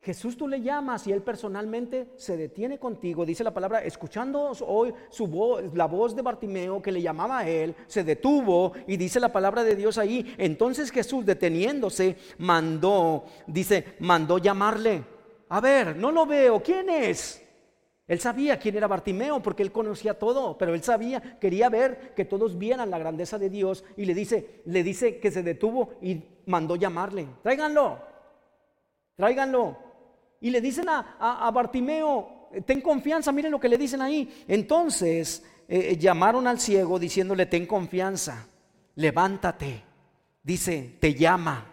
A: Jesús tú le llamas y él personalmente se detiene contigo. Dice la palabra, escuchando hoy su voz, la voz de Bartimeo que le llamaba a él, se detuvo y dice la palabra de Dios ahí. Entonces Jesús deteniéndose mandó, dice, mandó llamarle. A ver, no lo veo, ¿quién es? Él sabía quién era Bartimeo porque él conocía todo, pero él sabía, quería ver que todos vieran la grandeza de Dios y le dice, le dice que se detuvo y mandó llamarle. Tráiganlo, tráiganlo. Y le dicen a, Bartimeo, ten confianza, miren lo que le dicen ahí. Entonces eh, eh, llamaron al ciego diciéndole, ten confianza, levántate. Dice, te llama.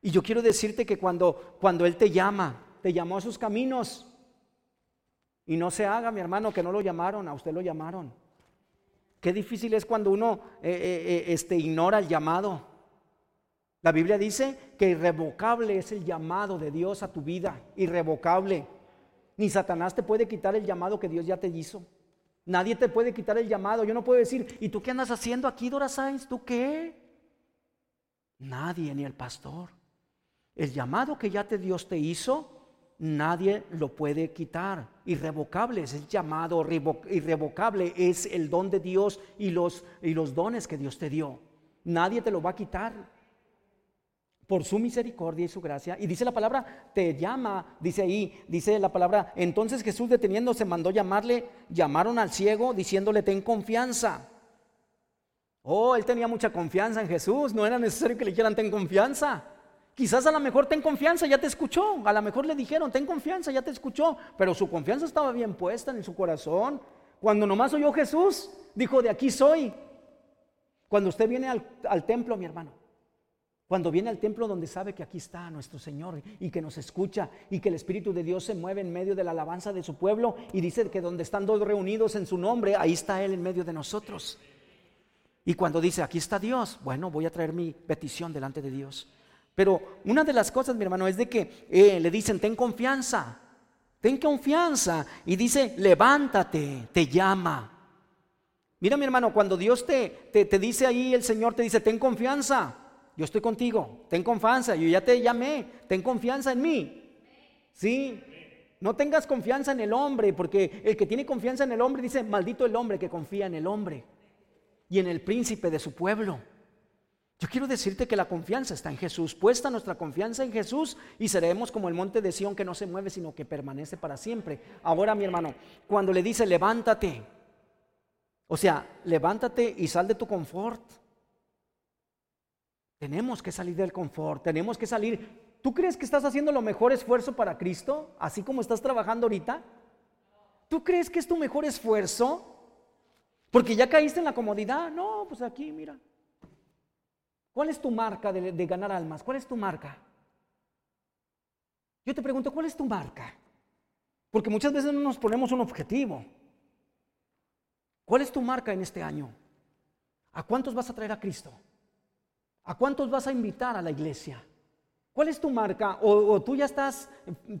A: Y yo quiero decirte que cuando, cuando Él te llama, te llamó a sus caminos. Y no se haga, mi hermano, que no lo llamaron, a usted lo llamaron. Qué difícil es cuando uno eh, este, ignora el llamado. La Biblia dice que irrevocable es el llamado de Dios a tu vida, irrevocable. Ni Satanás te puede quitar el llamado que Dios ya te hizo. Nadie te puede quitar el llamado. Yo no puedo decir, ¿y tú qué andas haciendo aquí, Dora Sainz? ¿Tú qué? Nadie, ni el pastor. El llamado que ya te Dios te hizo, nadie lo puede quitar. Irrevocable es el llamado, irrevocable es el don de Dios y los, y los dones que Dios te dio. Nadie te lo va a quitar por su misericordia y su gracia. Y dice la palabra, te llama, dice ahí, dice la palabra, entonces Jesús deteniéndose mandó llamarle, llamaron al ciego diciéndole, ten confianza. Oh, él tenía mucha confianza en Jesús, no era necesario que le dijeran, ten confianza. Quizás a lo mejor ten confianza, ya te escuchó, a lo mejor le dijeron, ten confianza, ya te escuchó, pero su confianza estaba bien puesta en su corazón. Cuando nomás oyó Jesús, dijo, de aquí soy. Cuando usted viene al, al templo, mi hermano, cuando viene al templo donde sabe que aquí está nuestro Señor y que nos escucha y que el Espíritu de Dios se mueve en medio de la alabanza de su pueblo y dice que donde están dos reunidos en su nombre, ahí está Él en medio de nosotros. Y cuando dice, aquí está Dios, bueno, voy a traer mi petición delante de Dios. Pero una de las cosas, mi hermano, es de que eh, le dicen, ten confianza, ten confianza. Y dice, levántate, te llama. Mira, mi hermano, cuando Dios te, te, te dice ahí, el Señor te dice, ten confianza yo estoy contigo, ten confianza, yo ya te llamé, ten confianza en mí. ¿Sí? No tengas confianza en el hombre, porque el que tiene confianza en el hombre dice, maldito el hombre que confía en el hombre y en el príncipe de su pueblo. Yo quiero decirte que la confianza está en Jesús, puesta nuestra confianza en Jesús y seremos como el monte de Sión que no se mueve, sino que permanece para siempre. Ahora, mi hermano, cuando le dice, levántate, o sea, levántate y sal de tu confort. Tenemos que salir del confort, tenemos que salir. ¿Tú crees que estás haciendo lo mejor esfuerzo para Cristo, así como estás trabajando ahorita? ¿Tú crees que es tu mejor esfuerzo? Porque ya caíste en la comodidad. No, pues aquí, mira. ¿Cuál es tu marca de, ganar almas? ¿Cuál es tu marca? Yo te pregunto, ¿cuál es tu marca? Porque muchas veces no nos ponemos un objetivo. ¿Cuál es tu marca en este año? ¿A cuántos vas a traer a Cristo? ¿A cuántos vas a invitar a la iglesia? ¿Cuál es tu marca? ¿O, tú ya estás,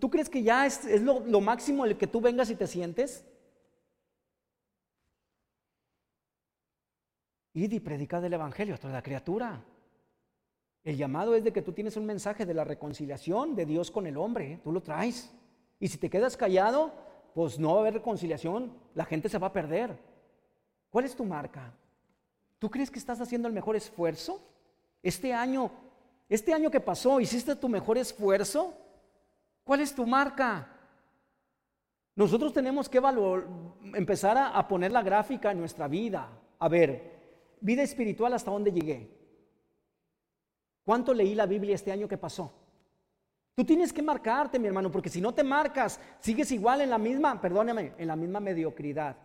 A: tú crees que ya es, lo, máximo el que tú vengas y te sientes? Id y predicad el Evangelio a toda la criatura. El llamado es de que tú tienes un mensaje de la reconciliación de Dios con el hombre, tú lo traes. Y si te quedas callado, pues no va a haber reconciliación, la gente se va a perder. ¿Cuál es tu marca? ¿Tú crees que estás haciendo el mejor esfuerzo? Este año, este año que pasó, ¿hiciste tu mejor esfuerzo? ¿Cuál es tu marca? Nosotros tenemos que empezar a, a poner la gráfica en nuestra vida. A ver, vida espiritual, ¿hasta dónde llegué? ¿Cuánto leí la Biblia este año que pasó? Tú tienes que marcarte, mi hermano, porque si no te marcas, sigues igual en la misma, perdóname, en la misma mediocridad.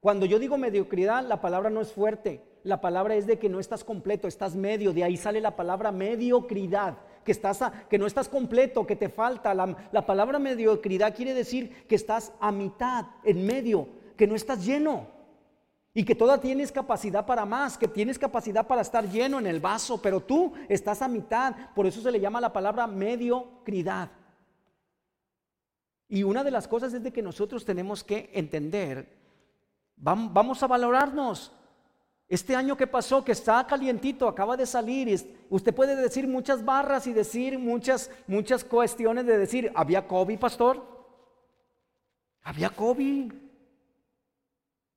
A: Cuando yo digo mediocridad, la palabra no es fuerte. La palabra es de que no estás completo, estás medio. De ahí sale la palabra mediocridad, que, estás que no estás completo, que te falta. La, la palabra mediocridad quiere decir que estás a mitad, en medio, que no estás lleno. Y que toda tienes capacidad para más, que tienes capacidad para estar lleno en el vaso, pero tú estás a mitad. Por eso se le llama la palabra mediocridad. Y una de las cosas es de que nosotros tenemos que entender Vamos a valorarnos. Este año que pasó, que está calientito, acaba de salir, usted puede decir muchas barras y decir muchas, muchas cuestiones de decir, ¿había COVID, pastor? Había COVID.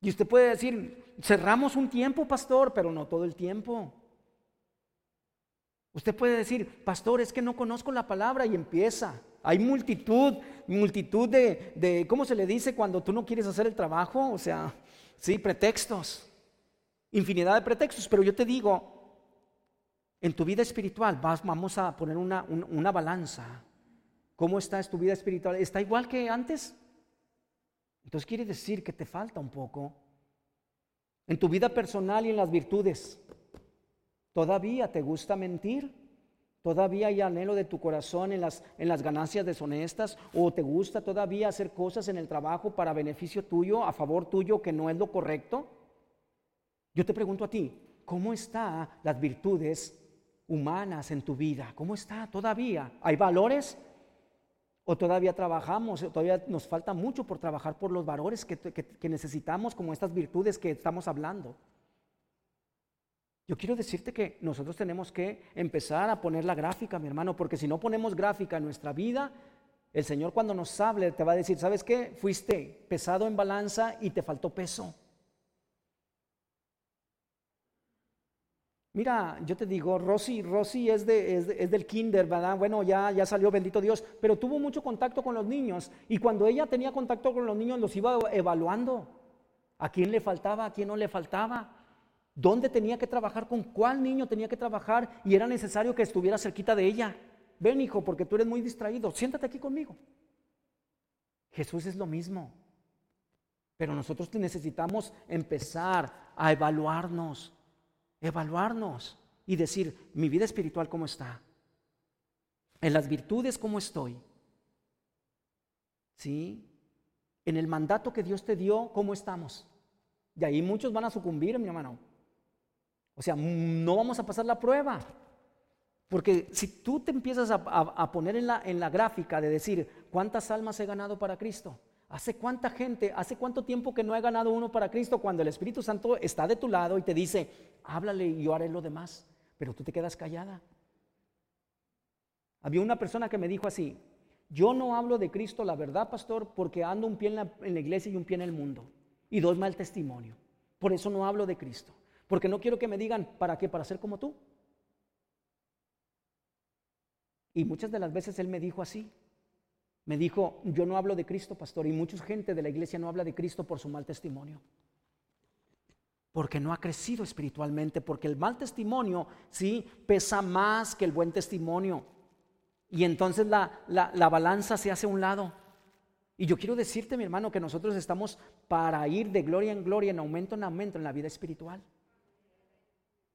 A: Y usted puede decir, cerramos un tiempo, pastor, pero no todo el tiempo. Usted puede decir, pastor, es que no conozco la palabra y empieza. Hay multitud, multitud de, de, ¿cómo se le dice cuando tú no quieres hacer el trabajo? O sea, sí, pretextos. Infinidad de pretextos, pero yo te digo, en tu vida espiritual vamos a poner una, una balanza. ¿Cómo está tu vida espiritual? ¿Está igual que antes? Entonces quiere decir que te falta un poco. En tu vida personal y en las virtudes. ¿Todavía te gusta mentir? ¿Todavía hay anhelo de tu corazón en las, en las ganancias deshonestas? ¿O te gusta todavía hacer cosas en el trabajo para beneficio tuyo, a favor tuyo, que no es lo correcto? Yo te pregunto a ti, ¿cómo están las virtudes humanas en tu vida? ¿Cómo está todavía? ¿Hay valores? ¿O todavía trabajamos? ¿Todavía nos falta mucho por trabajar por los valores que necesitamos como estas virtudes que estamos hablando? Yo quiero decirte que nosotros tenemos que empezar a poner la gráfica, mi hermano, porque si no ponemos gráfica en nuestra vida, el Señor cuando nos hable te va a decir, ¿sabes qué? Fuiste pesado en balanza y te faltó peso. Mira, yo te digo, Rosy, Rosy es, de, es, del kinder, ¿verdad? Bueno, ya, ya salió, bendito Dios, pero tuvo mucho contacto con los niños y cuando ella tenía contacto con los niños los iba evaluando. ¿A quién le faltaba? ¿A quién no le faltaba? dónde tenía que trabajar, con cuál niño tenía que trabajar y era necesario que estuviera cerquita de ella. Ven, hijo, porque tú eres muy distraído, siéntate aquí conmigo. Jesús es lo mismo. Pero nosotros necesitamos empezar a evaluarnos, evaluarnos y decir, mi vida espiritual cómo está, en las virtudes cómo estoy, ¿sí? En el mandato que Dios te dio, ¿cómo estamos? De ahí muchos van a sucumbir, mi hermano. O sea, no vamos a pasar la prueba. Porque si tú te empiezas a, poner en la, en la gráfica de decir cuántas almas he ganado para Cristo, hace cuánta gente, hace cuánto tiempo que no he ganado uno para Cristo, cuando el Espíritu Santo está de tu lado y te dice, háblale y yo haré lo demás, pero tú te quedas callada. Había una persona que me dijo así, yo no hablo de Cristo la verdad, pastor, porque ando un pie en la, iglesia y un pie en el mundo, y doy mal testimonio. Por eso no hablo de Cristo. Porque no quiero que me digan, ¿para qué? Para ser como tú. Y muchas de las veces él me dijo así. Me dijo, yo no hablo de Cristo, pastor, y mucha gente de la iglesia no habla de Cristo por su mal testimonio. Porque no ha crecido espiritualmente, porque el mal testimonio, sí, pesa más que el buen testimonio. Y entonces la, la balanza se hace a un lado. Y yo quiero decirte, mi hermano, que nosotros estamos para ir de gloria en gloria, en aumento en aumento en la vida espiritual.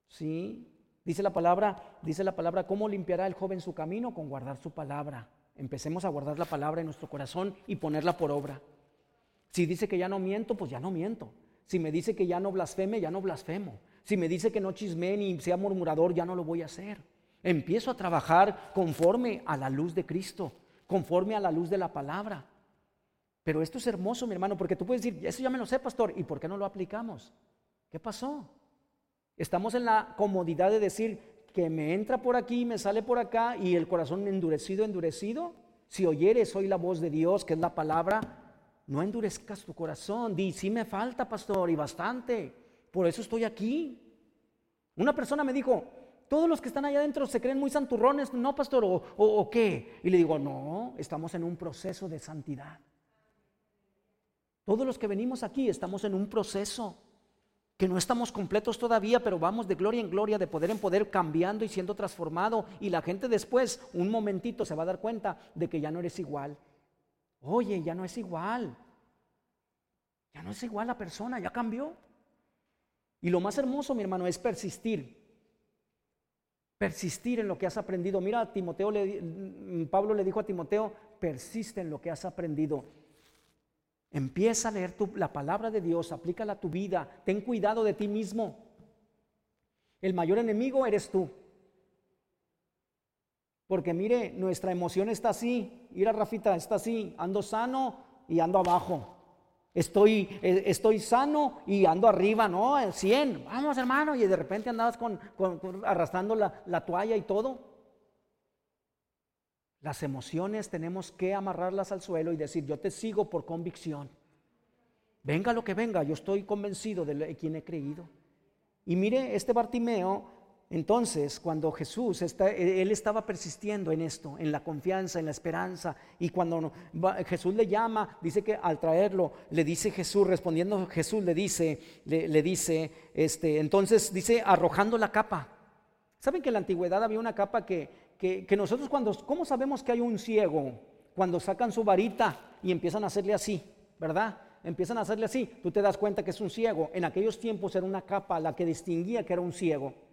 A: Sí, dice la palabra, dice la palabra, ¿cómo limpiará el joven su camino? Con guardar su palabra. Empecemos a guardar la palabra en nuestro corazón y ponerla por obra. Si dice que ya no miento, pues ya no miento. Si me dice que ya no blasfeme, ya no blasfemo. Si me dice que no chisme ni sea murmurador, ya no lo voy a hacer. Empiezo a trabajar conforme a la luz de Cristo, conforme a la luz de la palabra. Pero esto es hermoso, mi hermano, porque tú puedes decir, eso ya me lo sé, pastor, ¿y por qué no lo aplicamos? ¿Qué pasó? Estamos en la comodidad de decir que me entra por aquí, me sale por acá y el corazón endurecido, endurecido. Si oyeres hoy la voz de Dios, que es la palabra, no endurezcas tu corazón. Di, sí me falta, pastor, y bastante. Por eso estoy aquí. Una persona me dijo, todos los que están allá adentro se creen muy santurrones, ¿no, pastor? ¿O, o qué? Y le digo, no, estamos en un proceso de santidad. Todos los que venimos aquí estamos en un proceso que no estamos completos todavía, pero vamos de gloria en gloria, de poder en poder, cambiando y siendo transformado. Y la gente después, un momentito, se va a dar cuenta de que ya no eres igual. Oye, ya no es igual. Ya no es igual la persona, ya cambió. Y lo más hermoso, mi hermano, es persistir. Persistir en lo que has aprendido. Mira, Timoteo le, Pablo le dijo a Timoteo, persiste en lo que has aprendido. Empieza a leer la palabra de Dios, aplícala a tu vida, ten cuidado de ti mismo. El mayor enemigo eres tú. Porque mire, nuestra emoción está así. Ir a Rafita está así, ando sano y ando abajo. Estoy, eh, estoy sano y ando arriba, ¿no? 100. Vamos, hermano. Y de repente andabas con, arrastrando la, la toalla y todo. Las emociones tenemos que amarrarlas al suelo y decir, yo te sigo por convicción. Venga lo que venga, yo estoy convencido de quien he creído. Y mire, este Bartimeo entonces, cuando Jesús, está, él estaba persistiendo en esto, en la confianza, en la esperanza, y cuando Jesús le llama, dice que al traerlo, le dice Jesús, respondiendo Jesús le dice, le, dice, este, entonces dice, arrojando la capa. ¿Saben que en la antigüedad había una capa que, que, que nosotros cuando, ¿cómo sabemos que hay un ciego? Cuando sacan su varita y empiezan a hacerle así, ¿verdad? Empiezan a hacerle así, tú te das cuenta que es un ciego. En aquellos tiempos era una capa la que distinguía que era un ciego.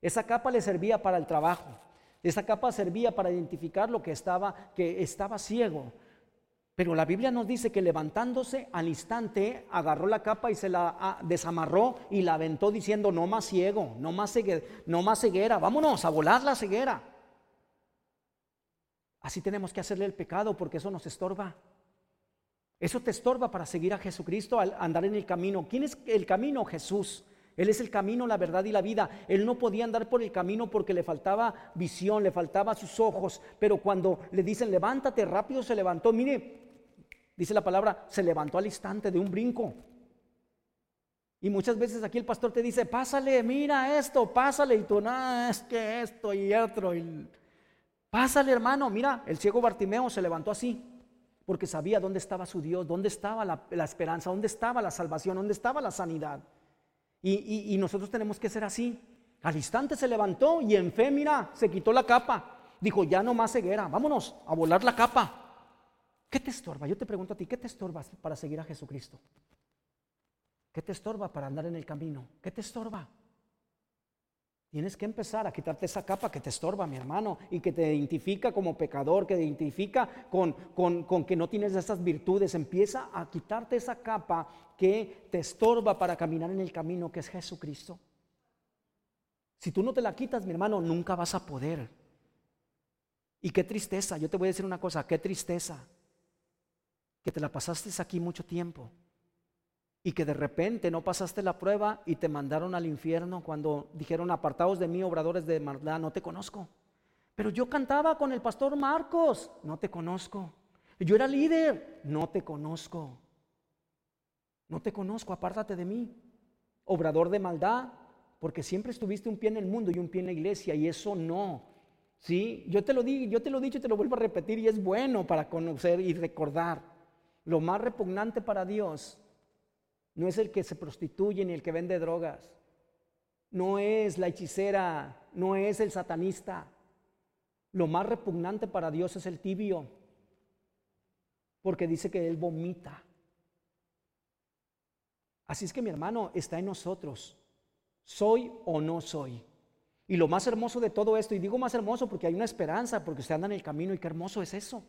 A: Esa capa le servía para el trabajo. Esa capa servía para identificar lo que estaba, que estaba ciego. Pero la Biblia nos dice que levantándose al instante agarró la capa y se la ah, desamarró y la aventó diciendo, no más ciego, no más, ceguera, no más ceguera, vámonos a volar la ceguera. Así tenemos que hacerle el pecado porque eso nos estorba. Eso te estorba para seguir a Jesucristo al andar en el camino. ¿Quién es el camino? Jesús. Él es el camino, la verdad y la vida. Él no podía andar por el camino porque le faltaba visión, le faltaba sus ojos. Pero cuando le dicen, levántate, rápido se levantó. Mire, dice la palabra, se levantó al instante de un brinco. Y muchas veces aquí el pastor te dice, pásale, mira esto, pásale. Y tú, no, es que esto y otro. Pásale, hermano, mira, el ciego Bartimeo se levantó así. Porque sabía dónde estaba su Dios, dónde estaba la esperanza, dónde estaba la salvación, dónde estaba la sanidad. Y, nosotros tenemos que ser así. Al instante se levantó y en fe, mira, se quitó la capa. Dijo, ya no más ceguera, vámonos a volar la capa. ¿Qué te estorba? Yo te pregunto a ti, ¿qué te estorba para seguir a Jesucristo? ¿Qué te estorba para andar en el camino? ¿Qué te estorba? Tienes que empezar a quitarte esa capa que te estorba, mi hermano, y que te identifica como pecador, que te identifica con, con, que no tienes esas virtudes. Empieza a quitarte esa capa que te estorba para caminar en el camino que es Jesucristo. Si tú no te la quitas, mi hermano, nunca vas a poder. Y qué tristeza, yo te voy a decir una cosa, qué tristeza, que te la pasaste aquí mucho tiempo y que de repente no pasaste la prueba y te mandaron al infierno cuando dijeron apartados de mí, obradores de maldad, no te conozco. Pero yo cantaba con el pastor Marcos, no te conozco. Yo era líder, no te conozco. No te conozco, apártate de mí. Obrador de maldad, porque siempre estuviste un pie en el mundo y un pie en la iglesia y eso no. Sí, yo te lo digo, yo te lo he dicho y te lo vuelvo a repetir y es bueno para conocer y recordar. Lo más repugnante para Dios no es el que se prostituye ni el que vende drogas. No es la hechicera, no es el satanista. Lo más repugnante para Dios es el tibio, porque dice que Él vomita. Así es que mi hermano está en nosotros. ¿Soy o no soy? Y lo más hermoso de todo esto, y digo más hermoso porque hay una esperanza, porque usted anda en el camino y qué hermoso es eso.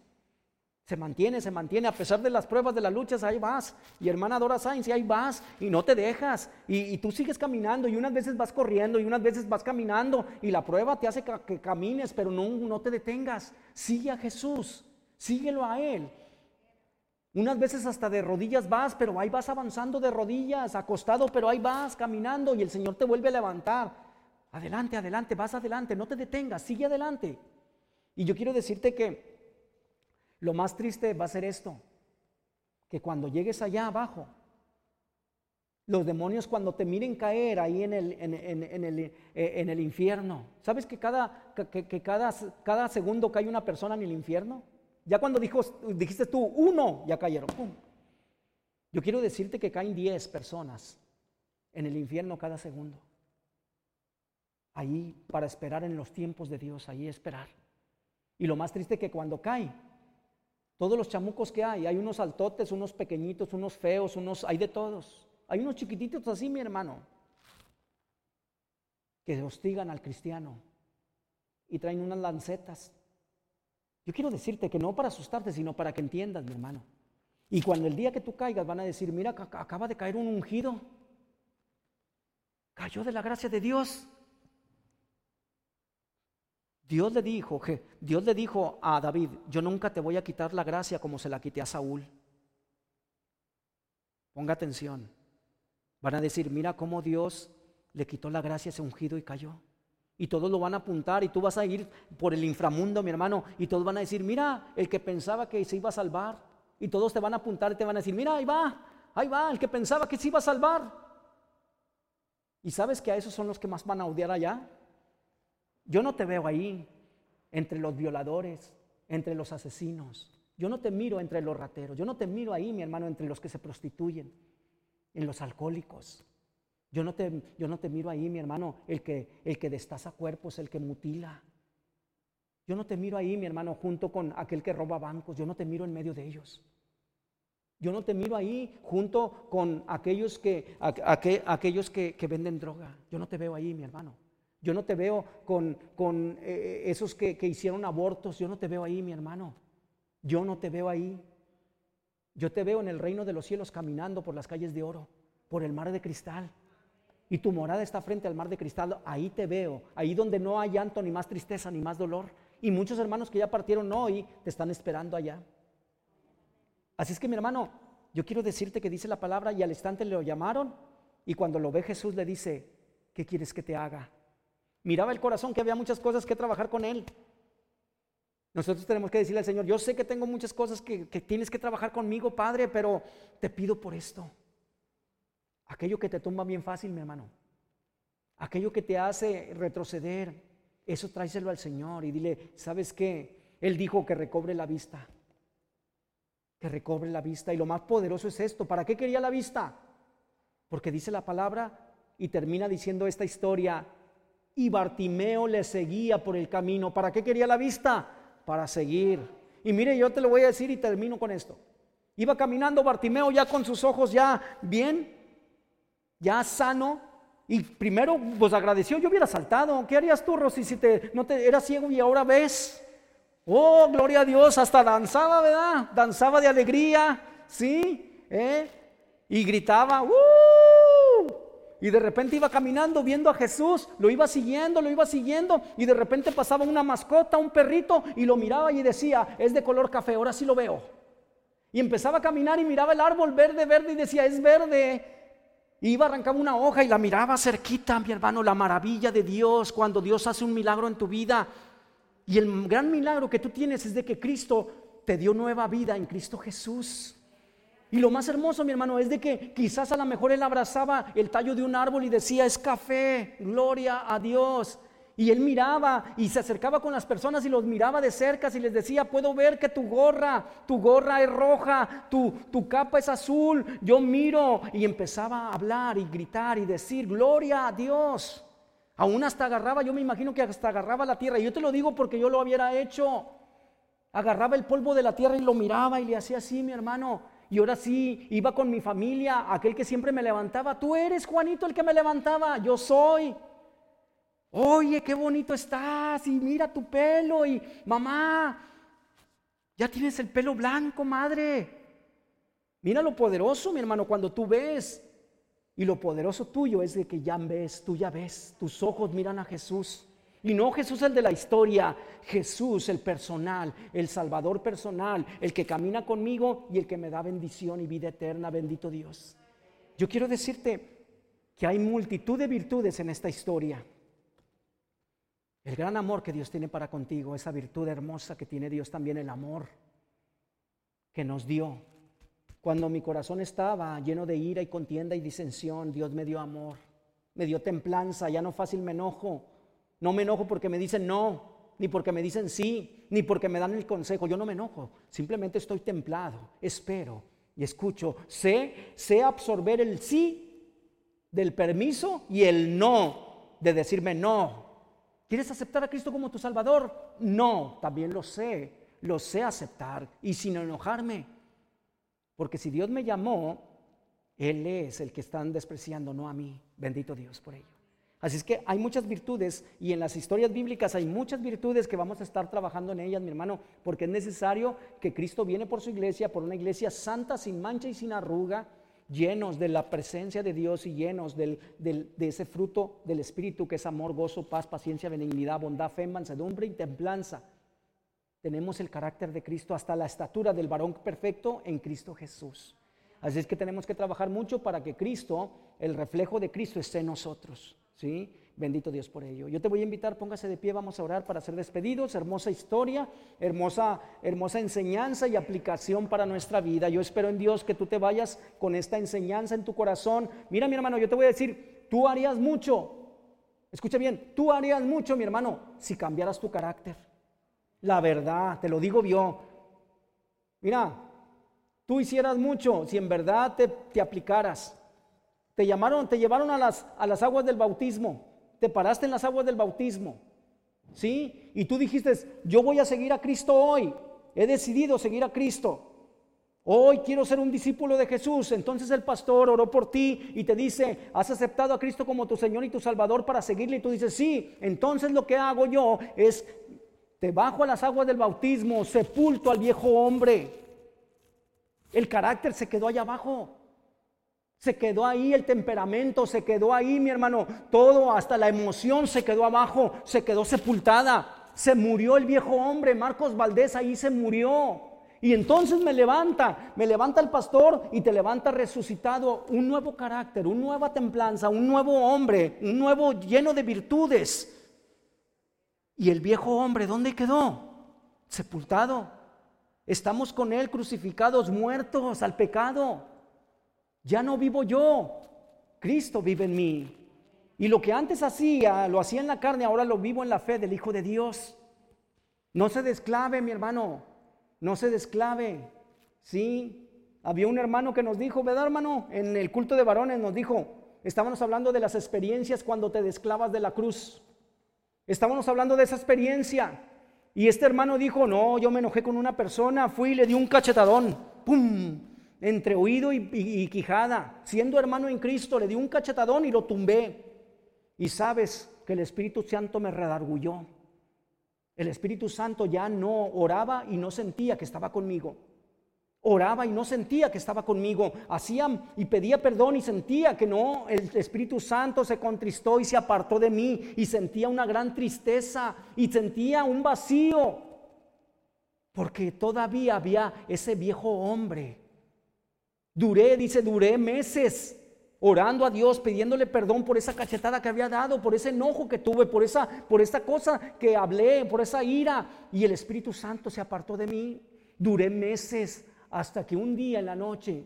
A: Se mantiene, se mantiene, a pesar de las pruebas de las luchas, ahí vas. Y hermana Dora Sainz, y ahí vas, y no te dejas. Y, tú sigues caminando, y unas veces vas corriendo, y unas veces vas caminando, y la prueba te hace que, camines, pero no, no te detengas. Sigue a Jesús, síguelo a Él. Unas veces hasta de rodillas vas, pero ahí vas avanzando de rodillas, acostado, pero ahí vas caminando, y el Señor te vuelve a levantar. Adelante, adelante, vas adelante, no te detengas, sigue adelante. Y yo quiero decirte que lo más triste va a ser esto, que cuando llegues allá abajo, los demonios cuando te miren caer ahí en el, en, el, eh, en el, infierno, ¿sabes que, cada, que, cada, cada, segundo cae una persona en el infierno? Ya cuando dijo, dijiste tú uno, ya cayeron. Yo quiero decirte que caen diez personas en el infierno cada segundo. Ahí para esperar en los tiempos de Dios, ahí esperar. Y lo más triste que cuando cae, todos los chamucos que hay, hay unos altotes, unos pequeñitos, unos feos, unos, hay de todos. Hay unos chiquititos así, mi hermano, que hostigan al cristiano y traen unas lancetas. Yo quiero decirte que no para asustarte, sino para que entiendas, mi hermano. Y cuando el día que tú caigas van a decir, mira, acaba de caer un ungido. Cayó de la gracia de Dios. Dios le dijo, Dios le dijo a David, yo nunca te voy a quitar la gracia como se la quité a Saúl. Ponga atención. Van a decir, mira cómo Dios le quitó la gracia a ese ungido y cayó. Y todos lo van a apuntar y tú vas a ir por el inframundo, mi hermano, y todos van a decir, mira, el que pensaba que se iba a salvar. Y todos te van a apuntar y te van a decir, mira, ahí va, ahí va, el que pensaba que se iba a salvar. ¿Y sabes que a esos son los que más van a odiar allá? Yo no te veo ahí, entre los violadores, entre los asesinos. Yo no te miro entre los rateros. Yo no te miro ahí, mi hermano, entre los que se prostituyen, en los alcohólicos. Yo no te, yo no te miro ahí, mi hermano, el que, el que destaza cuerpos, el que mutila. Yo no te miro ahí, mi hermano, junto con aquel que roba bancos. Yo no te miro en medio de ellos. Yo no te miro ahí junto con aquellos que, aquellos que, venden droga. Yo no te veo ahí, mi hermano. Yo no te veo con, con eh, esos que, que hicieron abortos. Yo no te veo ahí, mi hermano. Yo no te veo ahí. Yo te veo en el reino de los cielos caminando por las calles de oro, por el mar de cristal y tu morada está frente al mar de cristal, ahí te veo, ahí donde no hay llanto, ni más tristeza, ni más dolor. Y muchos hermanos que ya partieron hoy te están esperando allá. Así es que mi hermano, yo quiero decirte que dice la palabra y al instante le lo llamaron y cuando lo ve Jesús le dice, ¿qué quieres que te haga? Miraba el corazón que había muchas cosas que trabajar con él. Nosotros tenemos que decirle al Señor, yo sé que tengo muchas cosas que, tienes que trabajar conmigo, Padre, pero te pido por esto. Aquello que te tumba bien fácil, mi hermano. Aquello que te hace retroceder, eso tráeselo al Señor y dile, ¿sabes qué? Él dijo que recobre la vista. Que recobre la vista. Y lo más poderoso es esto. ¿Para qué quería la vista? Porque dice la palabra y termina diciendo esta historia. Y Bartimeo le seguía por el camino. ¿Para qué quería la vista? Para seguir. Y mire, yo te lo voy a decir y termino con esto. Iba caminando Bartimeo ya con sus ojos ya bien ya sano. Y primero, pues agradeció, yo hubiera saltado. ¿Qué harías tú, Rosy, si te, no te eras ciego y ahora ves? Oh, gloria a Dios, hasta danzaba, ¿verdad? Danzaba de alegría, ¿sí? ¿Eh? Y gritaba, ¡uh! Y de repente iba caminando viendo a Jesús, lo iba siguiendo, lo iba siguiendo, y de repente pasaba una mascota, un perrito, y lo miraba y decía, es de color café, ahora sí lo veo. Y empezaba a caminar y miraba el árbol verde, verde, y decía, es verde. Iba, arrancaba una hoja y la miraba cerquita, mi hermano, la maravilla de Dios cuando Dios hace un milagro en tu vida. Y el gran milagro que tú tienes es de que Cristo te dio nueva vida en Cristo Jesús. Y lo más hermoso, mi hermano, es de que quizás a lo mejor él abrazaba el tallo de un árbol y decía, es café, gloria a Dios. Y él miraba y se acercaba con las personas y los miraba de cerca y les decía, puedo ver que tu gorra, tu gorra es roja, tu, tu capa es azul, yo miro. Y empezaba a hablar y gritar y decir, gloria a Dios. Aún hasta agarraba, yo me imagino que hasta agarraba la tierra. Y yo te lo digo porque yo lo hubiera hecho. Agarraba el polvo de la tierra y lo miraba y le hacía así, mi hermano. Y ahora sí, iba con mi familia, aquel que siempre me levantaba. Tú eres Juanito el que me levantaba, yo soy. Oye, qué bonito estás y mira tu pelo y mamá, ya tienes el pelo blanco, madre. Mira lo poderoso, mi hermano, cuando tú ves. Y lo poderoso tuyo es de que ya ves, tú ya ves, tus ojos miran a Jesús. Y no Jesús el de la historia, Jesús el personal, el Salvador personal, el que camina conmigo y el que me da bendición y vida eterna, bendito Dios. Yo quiero decirte que hay multitud de virtudes en esta historia. El gran amor que Dios tiene para contigo, esa virtud hermosa que tiene Dios también, el amor que nos dio. Cuando mi corazón estaba lleno de ira y contienda y disensión, Dios me dio amor, me dio templanza, ya no fácil me enojo. No me enojo porque me dicen no, ni porque me dicen sí, ni porque me dan el consejo. Yo no me enojo, simplemente estoy templado, espero y escucho. Sé, sé absorber el sí del permiso y el no de decirme no, ¿Quieres aceptar a Cristo como tu Salvador? No, también lo sé, lo sé aceptar y sin enojarme. Porque si Dios me llamó, Él es el que están despreciando, no a mí. Bendito Dios por ello. Así es que hay muchas virtudes y en las historias bíblicas hay muchas virtudes que vamos a estar trabajando en ellas, mi hermano, porque es necesario que Cristo viene por su iglesia, por una iglesia santa, sin mancha y sin arruga, llenos de la presencia de Dios y llenos de ese fruto del Espíritu que es amor, gozo, paz, paciencia, benignidad, bondad, fe, mansedumbre y templanza. Tenemos el carácter de Cristo hasta la estatura del varón perfecto en Cristo Jesús. Así es que tenemos que trabajar mucho para que Cristo, el reflejo de Cristo, esté en nosotros. ¿Sí? Bendito Dios por ello. Yo te voy a invitar, póngase de pie, vamos a orar para ser despedidos. Hermosa historia, hermosa, hermosa enseñanza y aplicación para nuestra vida. Yo espero en Dios que tú te vayas con esta enseñanza en tu corazón. Mira, mi hermano, yo te voy a decir, tú harías mucho. Escucha bien, tú harías mucho, mi hermano, si cambiaras tu carácter. La verdad, te lo digo yo. Mira, tú hicieras mucho si en verdad te, te aplicaras. Te llamaron, te llevaron a las, a las aguas del bautismo. Te paraste en las aguas del bautismo. ¿Sí? Y tú dijiste, yo voy a seguir a Cristo hoy. He decidido seguir a Cristo. Hoy quiero ser un discípulo de Jesús. Entonces el pastor oró por ti y te dice, has aceptado a Cristo como tu Señor y tu Salvador para seguirle. Y tú dices, sí. Entonces lo que hago yo es, te bajo a las aguas del bautismo, sepulto al viejo hombre. El carácter se quedó allá abajo. Se quedó ahí el temperamento, se quedó ahí, mi hermano, todo, hasta la emoción se quedó abajo, se quedó sepultada. Se murió el viejo hombre, Marcos Valdés ahí se murió. Y entonces me levanta, me levanta el pastor y te levanta resucitado un nuevo carácter, una nueva templanza, un nuevo hombre, un nuevo lleno de virtudes. Y el viejo hombre, ¿dónde quedó? Sepultado. Estamos con él crucificados, muertos al pecado. Ya no vivo yo, Cristo vive en mí. Y lo que antes hacía, lo hacía en la carne, ahora lo vivo en la fe del Hijo de Dios. No se desclave, mi hermano, no se desclave. Sí, había un hermano que nos dijo, ¿verdad, hermano? En el culto de varones nos dijo, estábamos hablando de las experiencias cuando te desclavas de la cruz. Estábamos hablando de esa experiencia. Y este hermano dijo, no, yo me enojé con una persona, fui y le di un cachetadón. ¡Pum! Entre oído y, quijada, siendo hermano en Cristo, le di un cachetadón y lo tumbé. Y sabes que el Espíritu Santo me redargulló. El Espíritu Santo ya no oraba y no sentía que estaba conmigo. Oraba y no sentía que estaba conmigo. Hacía y pedía perdón y sentía que no. El Espíritu Santo se contristó y se apartó de mí. Y sentía una gran tristeza y sentía un vacío. Porque todavía había ese viejo hombre Duré, dice, duré meses orando a Dios, pidiéndole perdón por esa cachetada que había dado, por ese enojo que tuve, por esa, por esta cosa que hablé, por esa ira. Y el Espíritu Santo se apartó de mí. Duré meses hasta que un día en la noche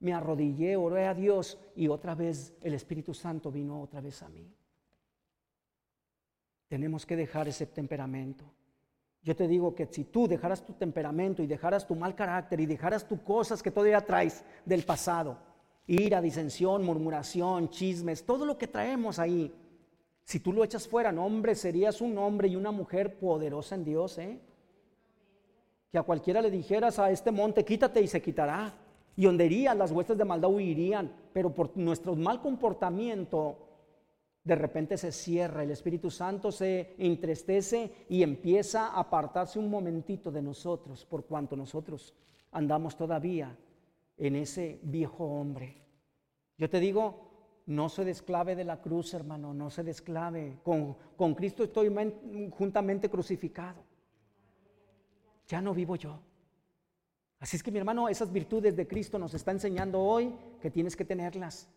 A: me arrodillé, oré a Dios y otra vez el Espíritu Santo vino otra vez a mí. Tenemos que dejar ese temperamento. Yo te digo que si tú dejaras tu temperamento y dejaras tu mal carácter y dejaras tus cosas que todavía traes del pasado, ira, disensión, murmuración, chismes, todo lo que traemos ahí, si tú lo echas fuera, no, hombre, serías un hombre y una mujer poderosa en Dios, ¿eh? Que a cualquiera le dijeras a este monte, quítate y se quitará. Y donde irían, las huestes de maldad huirían. Pero por nuestro mal comportamiento, de repente se cierra, el Espíritu Santo se entristece y empieza a apartarse un momentito de nosotros, por cuanto nosotros andamos todavía en ese viejo hombre. Yo te digo, no se desclave de la cruz, hermano, no se desclave. Con, con Cristo estoy juntamente crucificado. Ya no vivo yo. Así es que mi hermano, esas virtudes de Cristo nos está enseñando hoy que tienes que tenerlas.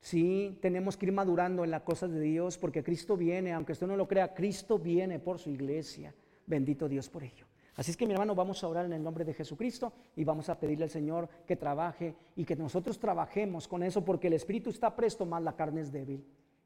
A: Sí, tenemos que ir madurando en las cosas de Dios porque Cristo viene, aunque usted no lo crea, Cristo viene por su iglesia. Bendito Dios por ello. Así es que mi hermano, vamos a orar en el nombre de Jesucristo y vamos a pedirle al Señor que trabaje y que nosotros trabajemos con eso porque el Espíritu está presto, más la carne es débil.